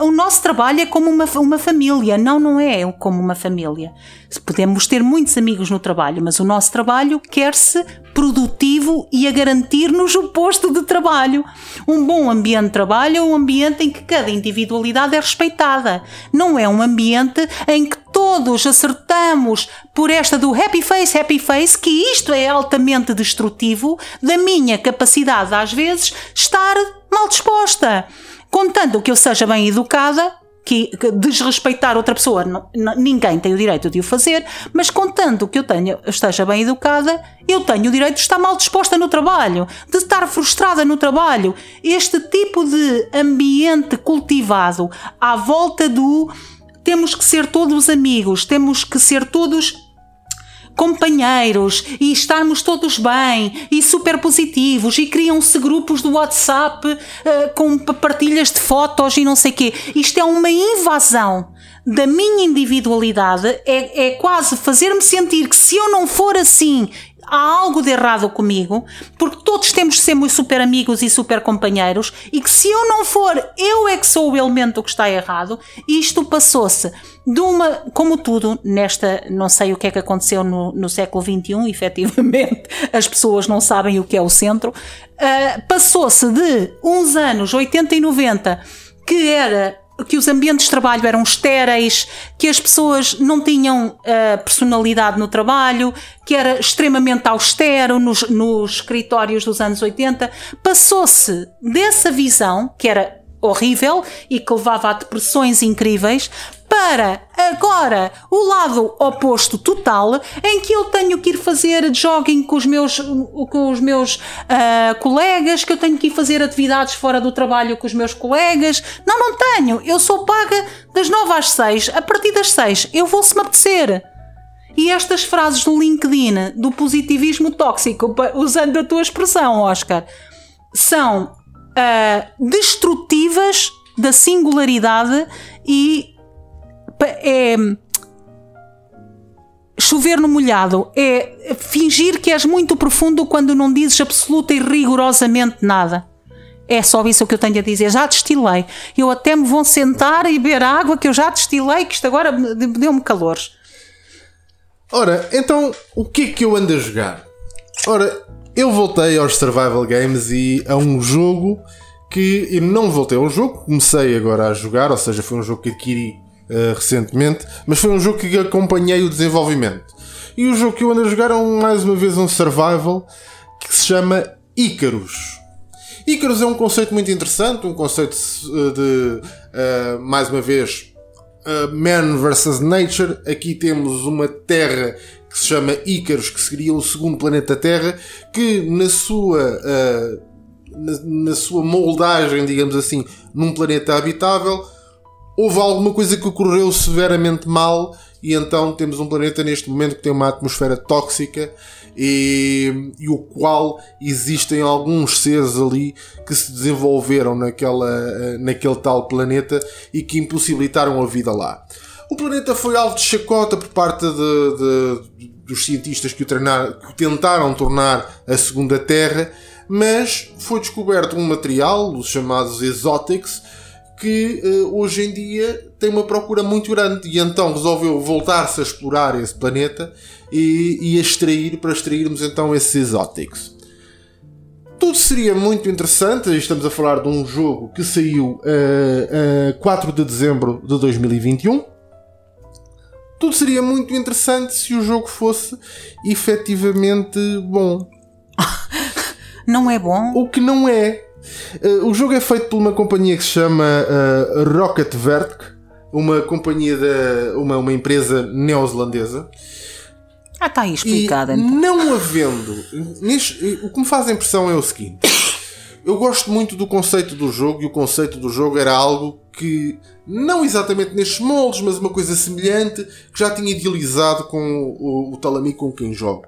Uh, o nosso trabalho é como uma, uma família. Não, não é como uma família. Podemos ter muitos amigos no trabalho, mas o nosso trabalho quer-se produtivo e a garantir-nos o posto de trabalho. Um bom ambiente de trabalho é um ambiente em que cada individualidade é respeitada. Não é um ambiente em que todos acertamos por esta do happy face, happy face, que isto é altamente destrutivo da minha capacidade, às vezes, estar mal disposta. Contanto que eu seja bem educada, que, que desrespeitar outra pessoa, não, ninguém tem o direito de o fazer, mas contanto que eu tenha, esteja bem educada, eu tenho o direito de estar mal disposta no trabalho, de estar frustrada no trabalho. Este tipo de ambiente cultivado à volta do temos que ser todos amigos, temos que ser todos companheiros e estarmos todos bem e super positivos e criam-se grupos do WhatsApp uh, com partilhas de fotos e não sei quê. Isto é uma invasão da minha individualidade, é, é quase fazer-me sentir que se eu não for assim há algo de errado comigo, porque todos temos de ser muito super amigos e super companheiros, e que se eu não for, eu é que sou o elemento que está errado. Isto passou-se de uma, como tudo, nesta, não sei o que é que aconteceu no, no século XXI, efetivamente, as pessoas não sabem o que é o centro, uh, passou-se de uns anos 80 e 90 que era que os ambientes de trabalho eram estéreis, que as pessoas não tinham uh, personalidade no trabalho, que era extremamente austero nos, nos escritórios dos anos 80. Passou-se dessa visão, que era horrível e que levava a depressões incríveis, para agora o lado oposto total, em que eu tenho que ir fazer jogging com os meus, com os meus uh, colegas, que eu tenho que ir fazer atividades fora do trabalho com os meus colegas. Não, não tenho. Eu sou paga das 9 às 6. A partir das 6 eu vou se me apetecer. E estas frases do LinkedIn, do positivismo tóxico, usando a tua expressão, Oscar, são uh, destrutivas da singularidade e é chover no molhado, é fingir que és muito profundo quando não dizes absoluta e rigorosamente nada. É só isso que eu tenho a dizer. Já destilei. Eu até me vou sentar e beber água que eu já destilei, que isto agora deu-me calores. Ora, então o que é que eu ando a jogar? Ora, eu voltei aos Survival Games e a um jogo que eu não voltei ao jogo, comecei agora a jogar, ou seja, foi um jogo que adquiri uh, recentemente, mas foi um jogo que acompanhei o desenvolvimento. E o jogo que eu ando a jogar é um, mais uma vez um survival que se chama Icarus. Icarus é um conceito muito interessante, um conceito eh, de, uh, mais uma vez, uh, Man versus Nature. Aqui temos uma Terra que se chama Icarus, que seria o segundo planeta Terra, que na sua, uh, na, na, sua moldagem, digamos assim, num planeta habitável, houve alguma coisa que ocorreu severamente mal e então temos um planeta neste momento que tem uma atmosfera tóxica e, e, o qual existem alguns seres ali que se desenvolveram naquela, naquele tal planeta e que impossibilitaram a vida lá. O planeta foi alvo de chacota por parte de, de, dos cientistas que o, que o tentaram tornar a segunda Terra, mas foi descoberto um material, os chamados exóticos, que uh, hoje em dia tem uma procura muito grande e então resolveu voltar-se a explorar esse planeta e, e a extrair para extrairmos então esses exóticos. Tudo seria muito interessante, estamos a falar de um jogo que saiu a uh, uh, 4 de dezembro de 2021. tudo seria muito interessante se o jogo fosse efetivamente bom. Não é bom? O que não é. Uh, o jogo é feito por uma companhia que se chama uh, Rocket Vertic, uma companhia da uma, uma empresa neozelandesa. Ah, está aí explicado e então. Não havendo. Neste, o que me faz impressão é o seguinte: eu gosto muito do conceito do jogo e o conceito do jogo era algo que, não exatamente nestes moldes, mas uma coisa semelhante, que já tinha idealizado com o, o tal amigo com quem jogo.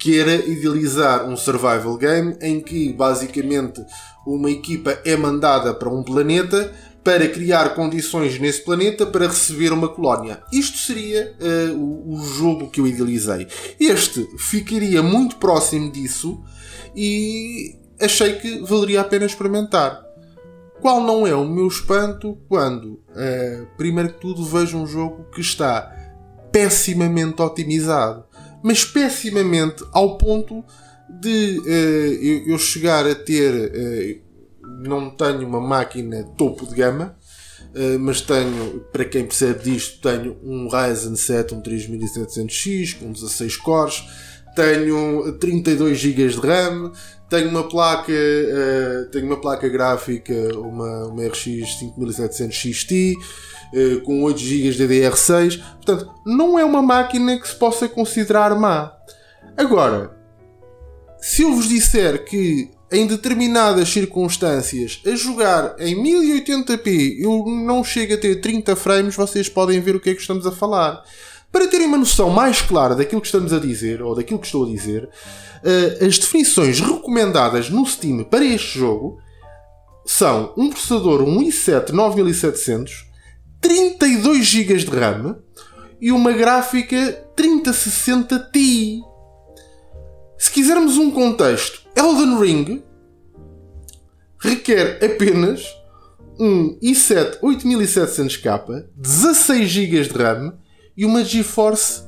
Que era idealizar um survival game em que basicamente uma equipa é mandada para um planeta para criar condições nesse planeta para receber uma colónia. Isto seria uh, o, o, jogo que eu idealizei. Este ficaria muito próximo disso e achei que valeria a pena experimentar. Qual não é o meu espanto quando, uh, primeiro que tudo, vejo um jogo que está pessimamente otimizado. Mas pessimamente ao ponto de uh, eu chegar a ter não tenho uma máquina topo de gama, uh, mas tenho, para quem percebe disto, tenho um Ryzen 7, um 3700X com 16 cores, tenho 32 GB de RAM, tenho uma placa, uh, tenho uma placa gráfica, uma, uma RX 5700 XT, uh, com 8 GB de DDR6. Portanto, não é uma máquina que se possa considerar má. Agora, se eu vos disser que em determinadas circunstâncias a jogar em 1080p eu não chego a ter 30 frames, vocês podem ver o que é que estamos a falar. Para terem uma noção mais clara daquilo que estamos a dizer, ou daquilo que estou a dizer, uh, as definições recomendadas no Steam para este jogo são um processador um i7 9700, 32 GB de RAM e uma gráfica 3060 Ti. Se quisermos um contexto, Elden Ring requer apenas um i7 8700K, 16 GB de RAM e uma GeForce,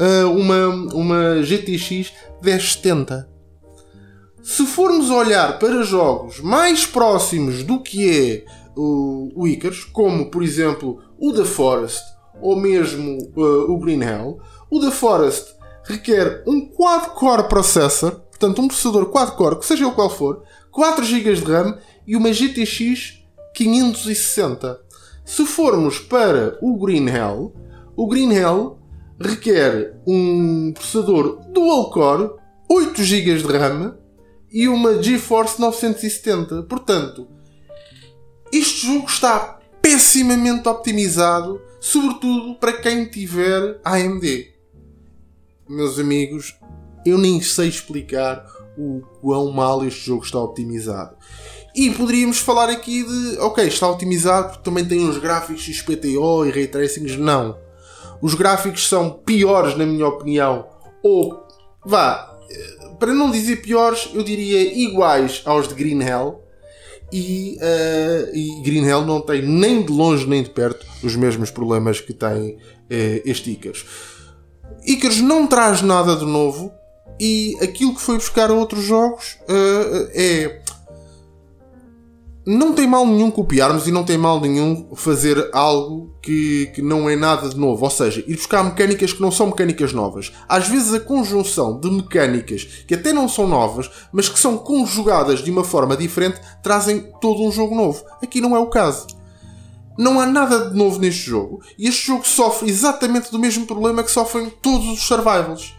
uh, uma, uma GTX 1070. Se formos olhar para jogos mais próximos do que é o, Icarus, como por exemplo o The Forest ou mesmo uh, o Green Hell, o The Forest requer um quad-core processor, portanto um processador quad-core, que seja o qual for, 4 GB de RAM e uma GTX 560. Se formos para o Green Hell, o Green Hell requer um processador dual-core, 8 GB de RAM e uma GeForce 970. Portanto, este jogo está pessimamente optimizado, sobretudo para quem tiver AMD meus amigos, eu nem sei explicar o quão mal este jogo está optimizado. E poderíamos falar aqui de, ok, está otimizado porque também tem uns gráficos XPTO e Ray Tracings. Não. Os gráficos são piores, na minha opinião. Ou, vá, para não dizer piores, eu diria iguais aos de Green Hell. E, uh, e Green Hell não tem nem de longe nem de perto os mesmos problemas que tem uh, este Icarus. Icarus não traz nada de novo e aquilo que foi buscar a outros jogos uh, é. Não tem mal nenhum copiarmos e não tem mal nenhum fazer algo que, que não é nada de novo. Ou seja, ir buscar mecânicas que não são mecânicas novas. Às vezes a conjunção de mecânicas que até não são novas, mas que são conjugadas de uma forma diferente, trazem todo um jogo novo. Aqui não é o caso não há nada de novo neste jogo. E este jogo sofre exatamente do mesmo problema que sofrem todos os survivals.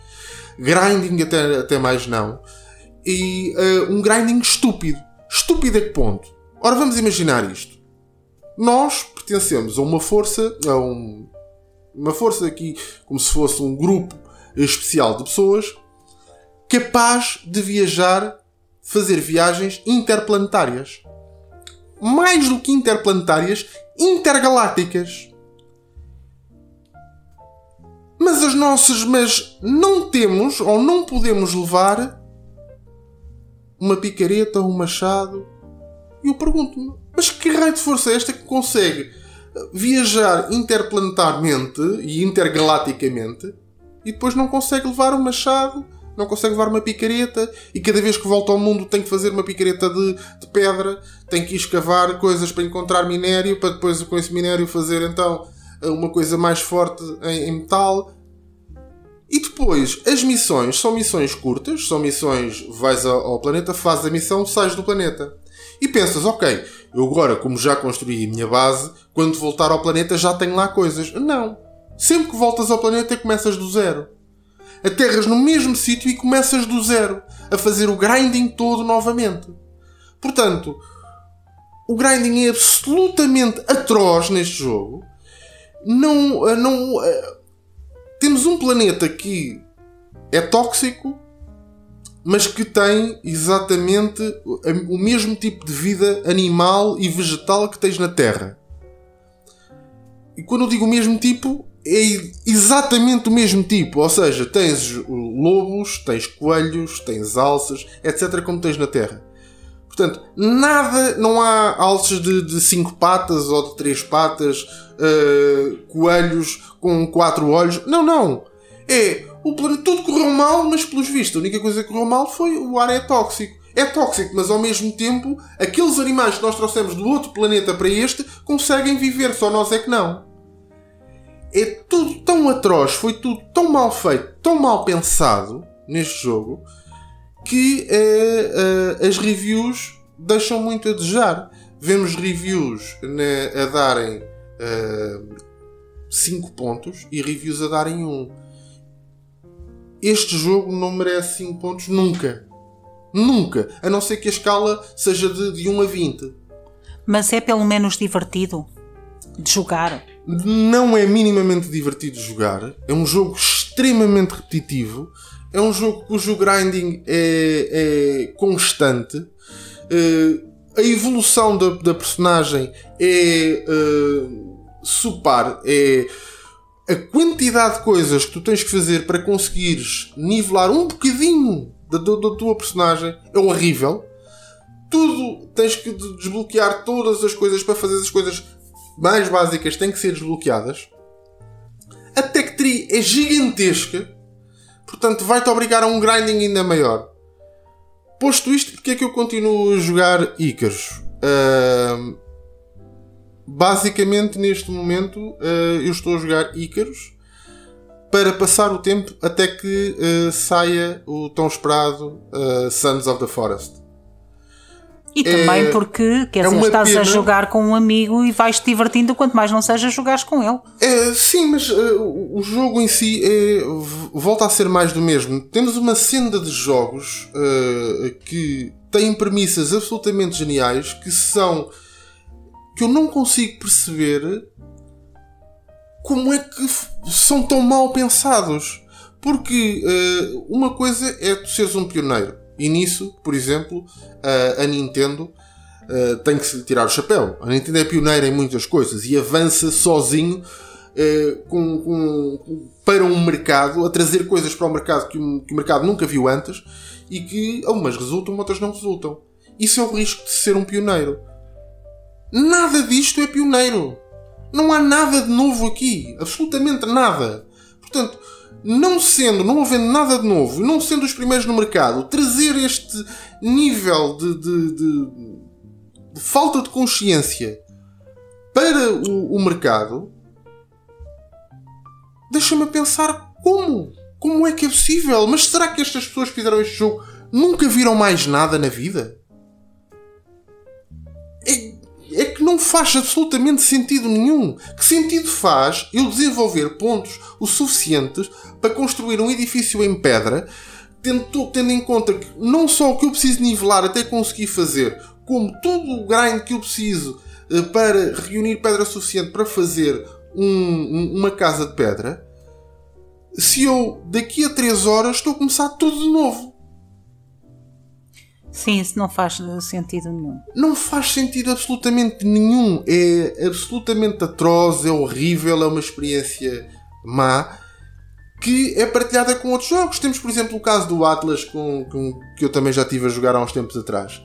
Grinding até, até mais não. E uh, um grinding estúpido. Estúpido a que ponto? Ora, vamos imaginar isto. Nós pertencemos a uma força, a um, uma força aqui, como se fosse um grupo especial de pessoas, capaz de viajar, fazer viagens interplanetárias. Mais do que interplanetárias, intergalácticas. Mas as nossas, mas não temos ou não podemos levar uma picareta, um machado. E eu pergunto-me, mas que raio de força é esta que consegue viajar interplanetarmente e intergalaticamente e depois não consegue levar um machado, não consegue levar uma picareta e cada vez que volta ao mundo tem que fazer uma picareta de, de pedra, tem que escavar coisas para encontrar minério, para depois com esse minério fazer então uma coisa mais forte em, em metal. E depois, as missões são missões curtas, são missões, vais ao, ao planeta, fazes a missão, sais do planeta. E pensas, ok, eu agora, como já construí a minha base, quando voltar ao planeta já tenho lá coisas. Não. Sempre que voltas ao planeta começas do zero. Aterras no mesmo sítio e começas do zero, a fazer o grinding todo novamente. Portanto, o grinding é absolutamente atroz neste jogo. Não, eh, não, eh, temos um planeta que é tóxico, mas que tem exatamente o mesmo tipo de vida animal e vegetal que tens na Terra. E quando eu digo o mesmo tipo, é exatamente o mesmo tipo. Ou seja, tens lobos, tens coelhos, tens alças, etc., como tens na Terra. Portanto, nada, não há alças de, de cinco patas ou de três patas, uh, coelhos com quatro olhos. Não, não. É, o planeta tudo correu mal, mas pelos vistos, a única coisa que correu mal foi o ar é tóxico. É tóxico, mas ao mesmo tempo, aqueles animais que nós trouxemos do outro planeta para este conseguem viver, só nós é que não. É tudo tão atroz, foi tudo tão mal feito, tão mal pensado neste jogo, que uh, uh, as reviews deixam muito a desejar. Vemos reviews né, a darem 5 uh, pontos e reviews a darem 1. Um. Este jogo não merece 5 pontos nunca. Nunca. A não ser que a escala seja de, de 1 a 20. Mas é pelo menos divertido de jogar. Não é minimamente divertido de jogar. É um jogo extremamente repetitivo é um jogo cujo grinding é, é constante. Uh, a evolução da, da personagem é uh, supar. É a quantidade de coisas que tu tens que fazer para conseguires nivelar um bocadinho da, da, da tua personagem é horrível. Tudo tens que desbloquear todas as coisas para fazer as coisas mais básicas têm que ser desbloqueadas. A tech tree é gigantesca Portanto, vai-te obrigar a um grinding ainda maior. Posto isto, porque é que eu continuo a jogar Icarus? Uh, basicamente, neste momento, uh, eu estou a jogar Icarus para passar o tempo até que uh, saia o tão esperado ah, Sons of the Forest. E também é, porque, quer é dizer, estás pena. a jogar com um amigo e vais-te divertindo, quanto mais não seja jogares com ele. É, sim, mas uh, o jogo em si é, volta a ser mais do mesmo. Temos uma senda de jogos uh, que têm premissas absolutamente geniais que são. Que eu não consigo perceber como é que são tão mal pensados. Porque uh, uma coisa é tu seres um pioneiro. E nisso, por exemplo, a Nintendo Uh, tem que se tirar o chapéu. A Nintendo é pioneira em muitas coisas e avança sozinho uh, com, com, para um mercado, a trazer coisas para o mercado que o, que o, mercado nunca viu antes e que umas resultam, outras não resultam. Isso é o risco de ser um pioneiro. Nada disto é pioneiro. Não há nada de novo aqui. Absolutamente nada. Portanto, não sendo, não havendo nada de novo, não sendo os primeiros no mercado, trazer este nível de, de, de, de falta de consciência para o, o mercado, deixa-me pensar como? Como é que é possível? Mas será que estas pessoas que fizeram este jogo nunca viram mais nada na vida? É, que não faz absolutamente sentido nenhum. Que sentido faz eu desenvolver pontos o suficientes para construir um edifício em pedra, tendo, tendo em conta que não só o que eu preciso nivelar até conseguir fazer, como todo o grind que eu preciso uh, para reunir pedra suficiente para fazer um, uma casa de pedra, se eu daqui a 3 horas estou a começar tudo de novo. Sim, isso não faz sentido nenhum. Não faz sentido absolutamente nenhum. É absolutamente atroz, é horrível, é uma experiência má que é partilhada com outros jogos. Temos, por exemplo, o caso do Atlas, com, com, que eu também já estive a jogar há uns tempos atrás.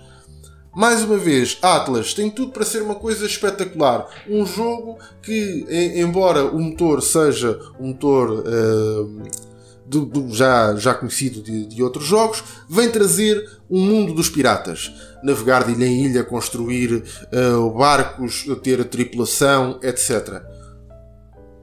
Mais uma vez, Atlas tem tudo para ser uma coisa espetacular. Um jogo que, embora o motor seja um motor uh, do, já, já conhecido de, de, outros jogos, vem trazer um mundo dos piratas. Navegar de ilha em ilha, construir uh, barcos, ter tripulação, etc.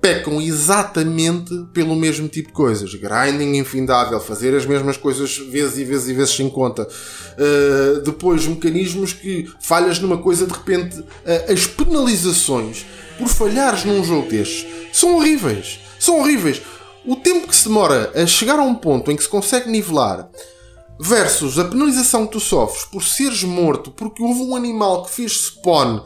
pecam exatamente pelo mesmo tipo de coisas. Grinding infindável, fazer as mesmas coisas vezes e vezes e vezes sem conta. Uh, depois, mecanismos que falhas numa coisa, de repente, uh, as penalizações por falhares num jogo destes são horríveis. São horríveis. O tempo que se demora a chegar a um ponto em que se consegue nivelar versus a penalização que tu sofres por seres morto porque houve um animal que fez spawn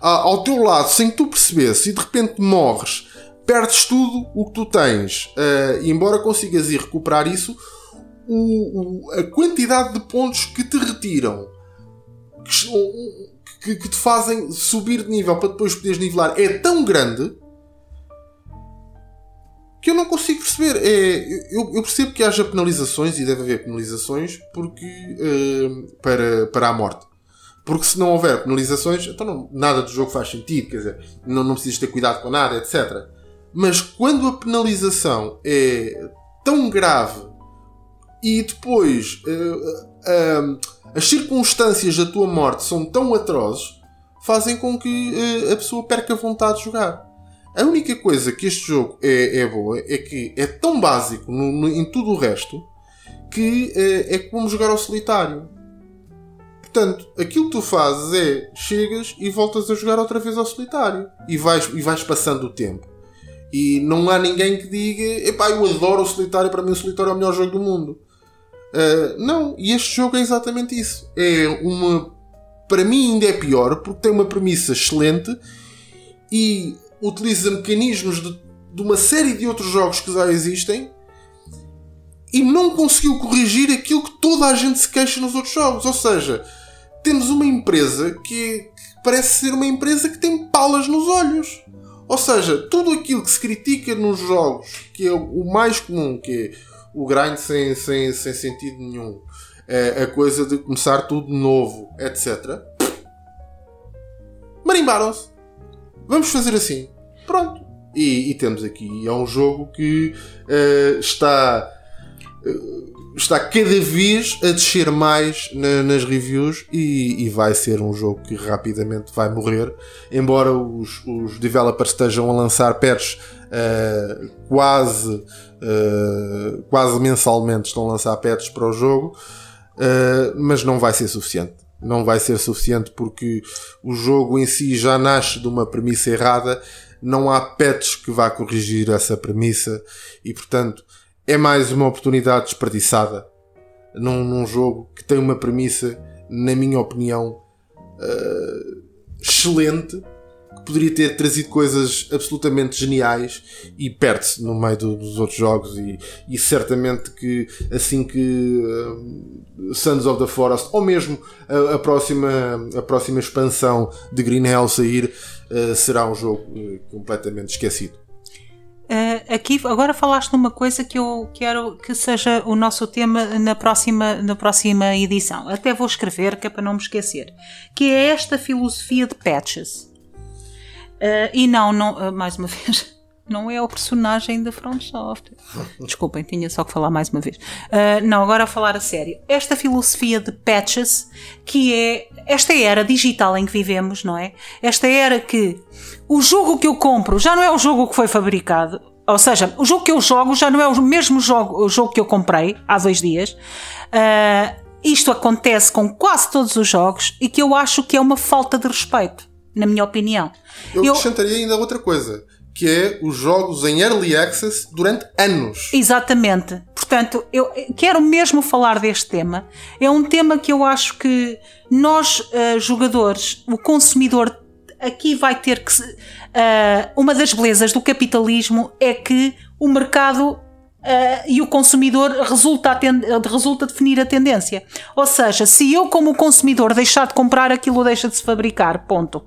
ao teu lado sem que tu percebesse e de repente morres, perdes tudo o que tu tens. Uh, e embora consigas ir recuperar isso, o, o, a quantidade de pontos que te retiram, que, que, que, te fazem subir de nível para depois poderes nivelar, é tão grande que eu não consigo perceber. É, eu, eu, percebo que haja penalizações e deve haver penalizações porque, uh, para, para a morte. Porque se não houver penalizações, então não, nada do jogo faz sentido, quer dizer, não, não precisas ter cuidado com nada, etc. Mas quando a penalização é tão grave e depois uh, uh, as circunstâncias da tua morte são tão atrozes, fazem com que uh, a pessoa perca a vontade de jogar. A única coisa que este jogo é, é boa é que é tão básico no, no, em tudo o resto que é como jogar ao solitário. Portanto, aquilo que tu fazes é chegas e voltas a jogar outra vez ao solitário e vais, e vais passando o tempo. E não há ninguém que diga epá, eu adoro o solitário, para mim o solitário é o melhor jogo do mundo. Uh, não, e este jogo é exatamente isso. É uma. Para mim ainda é pior porque tem uma premissa excelente e utiliza mecanismos de, de uma série de outros jogos que já existem e não conseguiu corrigir aquilo que toda a gente se queixa nos outros jogos. Ou seja, temos uma empresa que, que parece ser uma empresa que tem palas nos olhos. Ou seja, tudo aquilo que se critica nos jogos, que é o mais comum, que é o grind sem, sem, sem sentido nenhum, é a coisa de começar tudo novo, etc. Marimbaram-se. Vamos fazer assim. Pronto. E, e, temos aqui, é um jogo que uh, está. Uh, está cada vez a descer mais na, nas reviews e, e, vai ser um jogo que rapidamente vai morrer. Embora os, os developers estejam a lançar patches uh, quase, uh, quase mensalmente, estão a lançar patches para o jogo, uh, mas não vai ser suficiente. Não vai ser suficiente porque o jogo em si já nasce de uma premissa errada. Não há patches que vá corrigir essa premissa e, portanto, é mais uma oportunidade desperdiçada num, num jogo que tem uma premissa, na minha opinião, uh, excelente, poderia ter trazido coisas absolutamente geniais e perde-se no meio do, dos outros jogos e, e, certamente que assim que uh, Sons of the Forest ou mesmo a, a, próxima, a próxima expansão de Green Hell sair uh, será um jogo completamente esquecido. Uh, aqui agora falaste numa coisa que eu quero que seja o nosso tema na próxima, na próxima edição. Até vou escrever, que é para não me esquecer. Que é esta filosofia de patches. Uh, e não, não uh, mais uma vez, não é o personagem da From Software. Desculpem, tinha só que falar mais uma vez. Uh, não, agora a falar a sério. Esta filosofia de patches, que é esta era digital em que vivemos, não é? Esta era que o jogo que eu compro já não é o jogo que foi fabricado. Ou seja, o jogo que eu jogo já não é o mesmo jogo, o jogo que eu comprei há dois dias. Isto acontece com quase todos os jogos e que eu acho que é uma falta de respeito, na minha opinião. Eu, eu acrescentaria ainda outra coisa que é os jogos em early access durante anos. Exatamente. Portanto, eu quero mesmo falar deste tema. É um tema que eu acho que nós, uh, jogadores, o consumidor, aqui vai ter que. Uh, uma das belezas do capitalismo é que o mercado Uh, e o consumidor resulta, resulta definir a tendência. Ou seja, se eu, como consumidor, deixar de comprar aquilo, deixa de se fabricar. Ponto.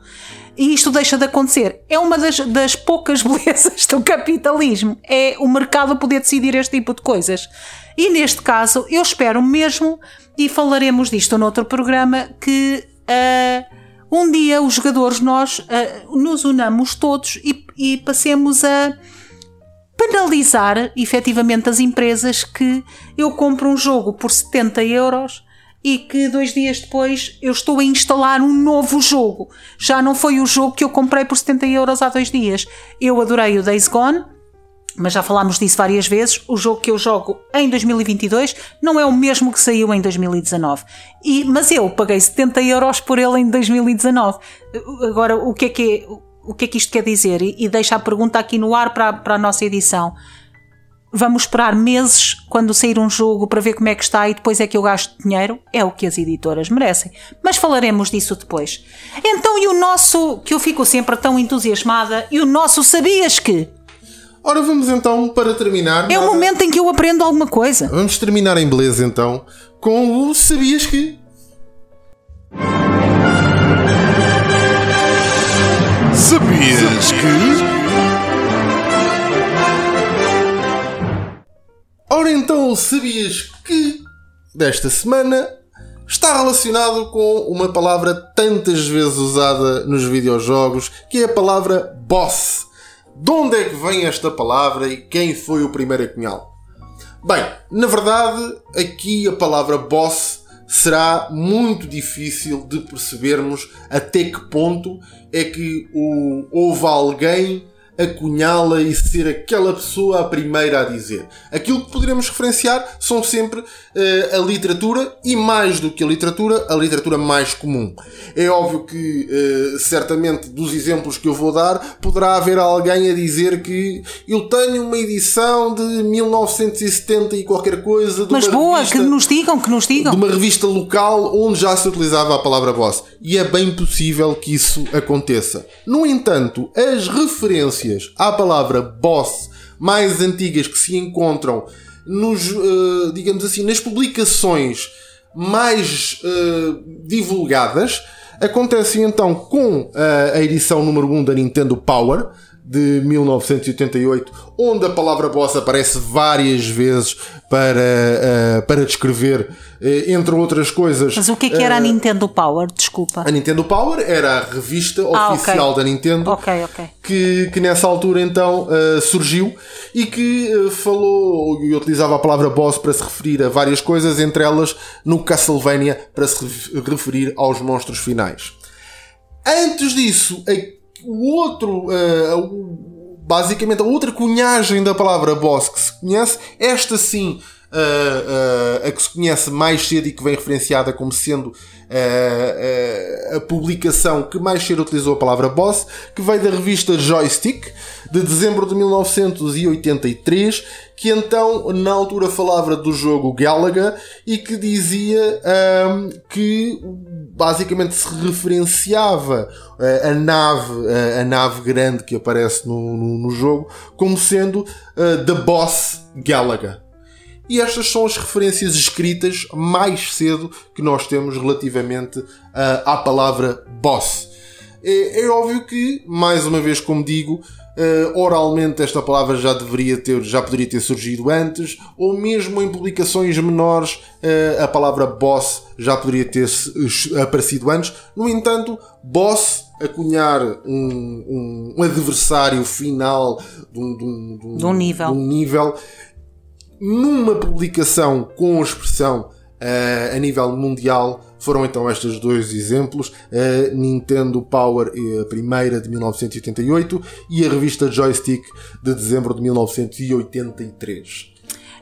E isto deixa de acontecer. É uma das, das poucas belezas do capitalismo. É o mercado poder decidir este tipo de coisas. E neste caso, eu espero mesmo, e falaremos disto noutro programa, que uh, um dia os jogadores, nós uh, nos unamos todos e, e passemos a penalizar efetivamente as empresas que eu compro um jogo por 70 euros e que dois dias depois eu estou a instalar um novo jogo. Já não foi o jogo que eu comprei por 70 euros há dois dias. Eu adorei o Days Gone, mas já falámos disso várias vezes. O jogo que eu jogo em 2022 não é o mesmo que saiu em 2019. E, mas eu paguei 70 euros por ele em 2019. Agora, o que é que, é, o que, é que isto quer dizer? E, e deixa a pergunta aqui no ar para, para a nossa edição vamos esperar meses quando sair um jogo para ver como é que está e depois é que eu gasto dinheiro, é o que as editoras merecem. Mas falaremos disso depois. Então, e o nosso, que eu fico sempre tão entusiasmada, e o nosso sabias que? Ora, vamos então para terminar. É o momento em que eu aprendo alguma coisa. Vamos terminar em beleza então com o sabias que. Sabias que. Ora então, sabias que desta semana está relacionado com uma palavra tantas vezes usada nos videojogos, que é a palavra boss. De onde é que vem esta palavra e quem foi o primeiro a cunhá-la? Bem, na verdade, aqui a palavra boss será muito difícil de percebermos até que ponto é que o, houve alguém acunhá-la e ser aquela pessoa a primeira a dizer. Aquilo que poderemos referenciar são sempre uh, a literatura e, mais do que a literatura, a literatura mais comum. É óbvio que, uh, certamente, dos exemplos que eu vou dar, poderá haver alguém a dizer que eu tenho uma edição de 1970 e qualquer coisa. Mas boa, revista, que nos digam, que nos digam. De uma revista local onde já se utilizava a palavra boss. E é bem possível que isso aconteça. No entanto, as referências referências à palavra boss mais antigas que se encontram nos, uh, digamos assim, nas publicações mais uh, divulgadas. Acontecem então com a edição número 1 da Nintendo Power de 1988, onde a palavra boss aparece várias vezes para, uh, para descrever, uh, entre outras coisas. Mas o que é que era uh, a Nintendo Power? Desculpa. A Nintendo Power era a revista ah, oficial okay. da Nintendo okay, okay. Que, que nessa altura então surgiu e que falou e utilizava a palavra boss para se referir a várias coisas, entre elas no Castlevania para se referir aos monstros finais. Antes disso, a o outro, uh, basicamente a outra cunhagem da palavra boss que se conhece, esta sim, uh, uh, a que se conhece mais cedo e que vem referenciada como sendo a publicação que mais cedo utilizou a palavra boss, que veio da revista Joystick, de dezembro de 1983, que então na altura falava do jogo Galaga e que dizia um, que basicamente se referenciava uh, a nave, uh, a nave grande que aparece no, no, no jogo, como sendo uh, The Boss Galaga. E estas são as referências escritas mais cedo que nós temos relativamente à palavra boss. É, é, óbvio que, mais uma vez, como digo, uh, oralmente esta palavra já deveria ter, já poderia ter surgido antes, ou mesmo em publicações menores uh, a palavra boss já poderia ter aparecido antes. No entanto, boss acunhar um, um, um adversário final de um, de um, de um, de um nível. Nível numa publicação com expressão uh, a nível mundial foram então estes dois exemplos, a Nintendo Power, a primeira de 1988, e a revista Joystick de dezembro de 1983.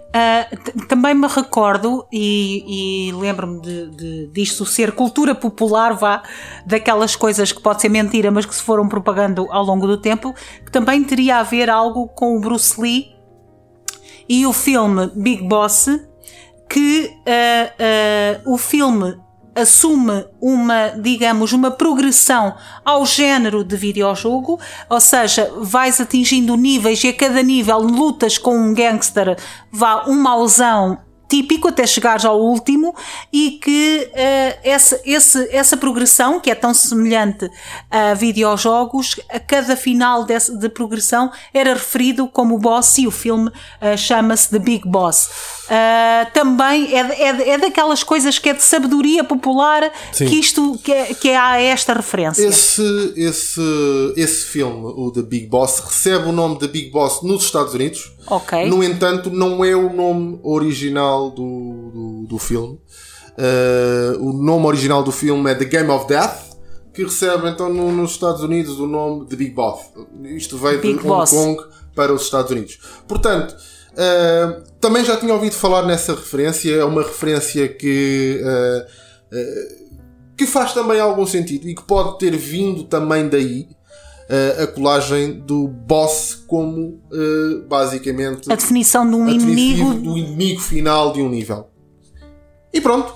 Uh, também me recordo e, e lembro-me de, de, disto ser cultura popular, vá, daquelas coisas que pode ser mentira, mas que se foram propagando ao longo do tempo, que também teria a ver algo com o Bruce Lee e o filme Big Boss, que uh, uh, o filme assume uma, digamos, uma progressão ao género de videojogo, ou seja, vais atingindo níveis e a cada nível lutas com um gangster, vá um mauzão típico até chegares ao último e que uh, essa, esse, essa progressão, que é tão semelhante a videojogos, a cada final desse, de progressão era referido como boss e o filme uh, chama-se The Big Boss. Uh, também é, é, é daquelas coisas que é de sabedoria popular Sim. que isto que é, que é há esta referência. Esse, esse, esse filme, o The Big Boss, recebe o nome de Big Boss nos Estados Unidos Okay. No entanto, não é o nome original do, do, do filme. Uh, o nome original do filme é The Game of Death, que recebe então no, nos Estados Unidos o nome de Big Boss. Isto veio Big de Hong Boss. Kong para os Estados Unidos. Portanto, uh, também já tinha ouvido falar nessa referência. É uma referência que, uh, uh, que faz também algum sentido e que pode ter vindo também daí. a colagem do boss como basicamente A definição de um inimigo. do inimigo final de um nível. E pronto.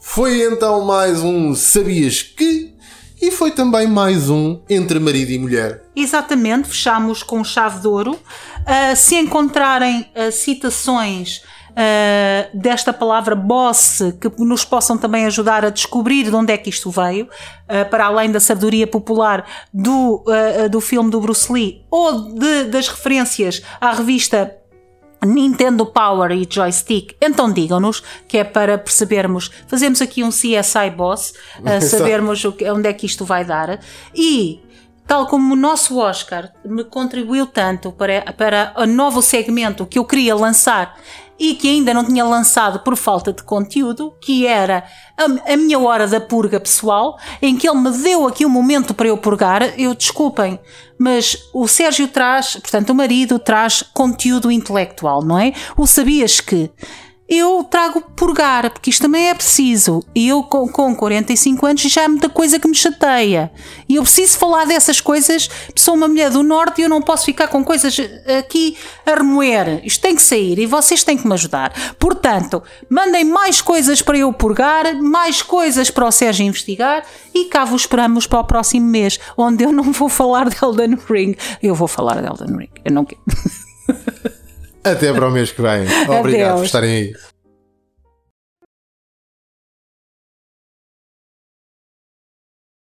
Foi então mais um Sabias que? E foi também mais um Entre Marido e Mulher. Exatamente, fechamos com chave de ouro. Uh, se encontrarem uh, citações uh, desta palavra boss que nos possam também ajudar a descobrir de onde é que isto veio, uh, para além da sabedoria popular do, uh, do filme do Bruce Lee ou de- das referências à revista Nintendo Power e Joystick, então digam-nos que é para percebermos, fazemos aqui um CSI Boss, a sabermos o que- onde é que isto vai dar. E tal como o nosso Oscar me contribuiu tanto para, para o novo segmento que eu queria lançar e que ainda não tinha lançado por falta de conteúdo, que era a, a minha hora da purga pessoal, em que ele me deu aqui um momento para eu purgar. Eu desculpem, mas o Sérgio traz, portanto, o marido traz conteúdo intelectual, não é? O sabias que eu trago purgar, porque isto também é preciso. E eu, com, com 45 anos, já há muita coisa que me chateia. E eu preciso falar dessas coisas. Sou uma mulher do Norte e eu não posso ficar com coisas aqui a remoer. Isto tem que sair e vocês têm que me ajudar. Portanto, mandem mais coisas para eu purgar, mais coisas para o Sérgio investigar e cá vos esperamos para o próximo mês, onde eu não vou falar de Elden Ring. Eu vou falar de Elden Ring. Eu não quero. Até para o mês que vem. Obrigado por Adeus. estarem aí.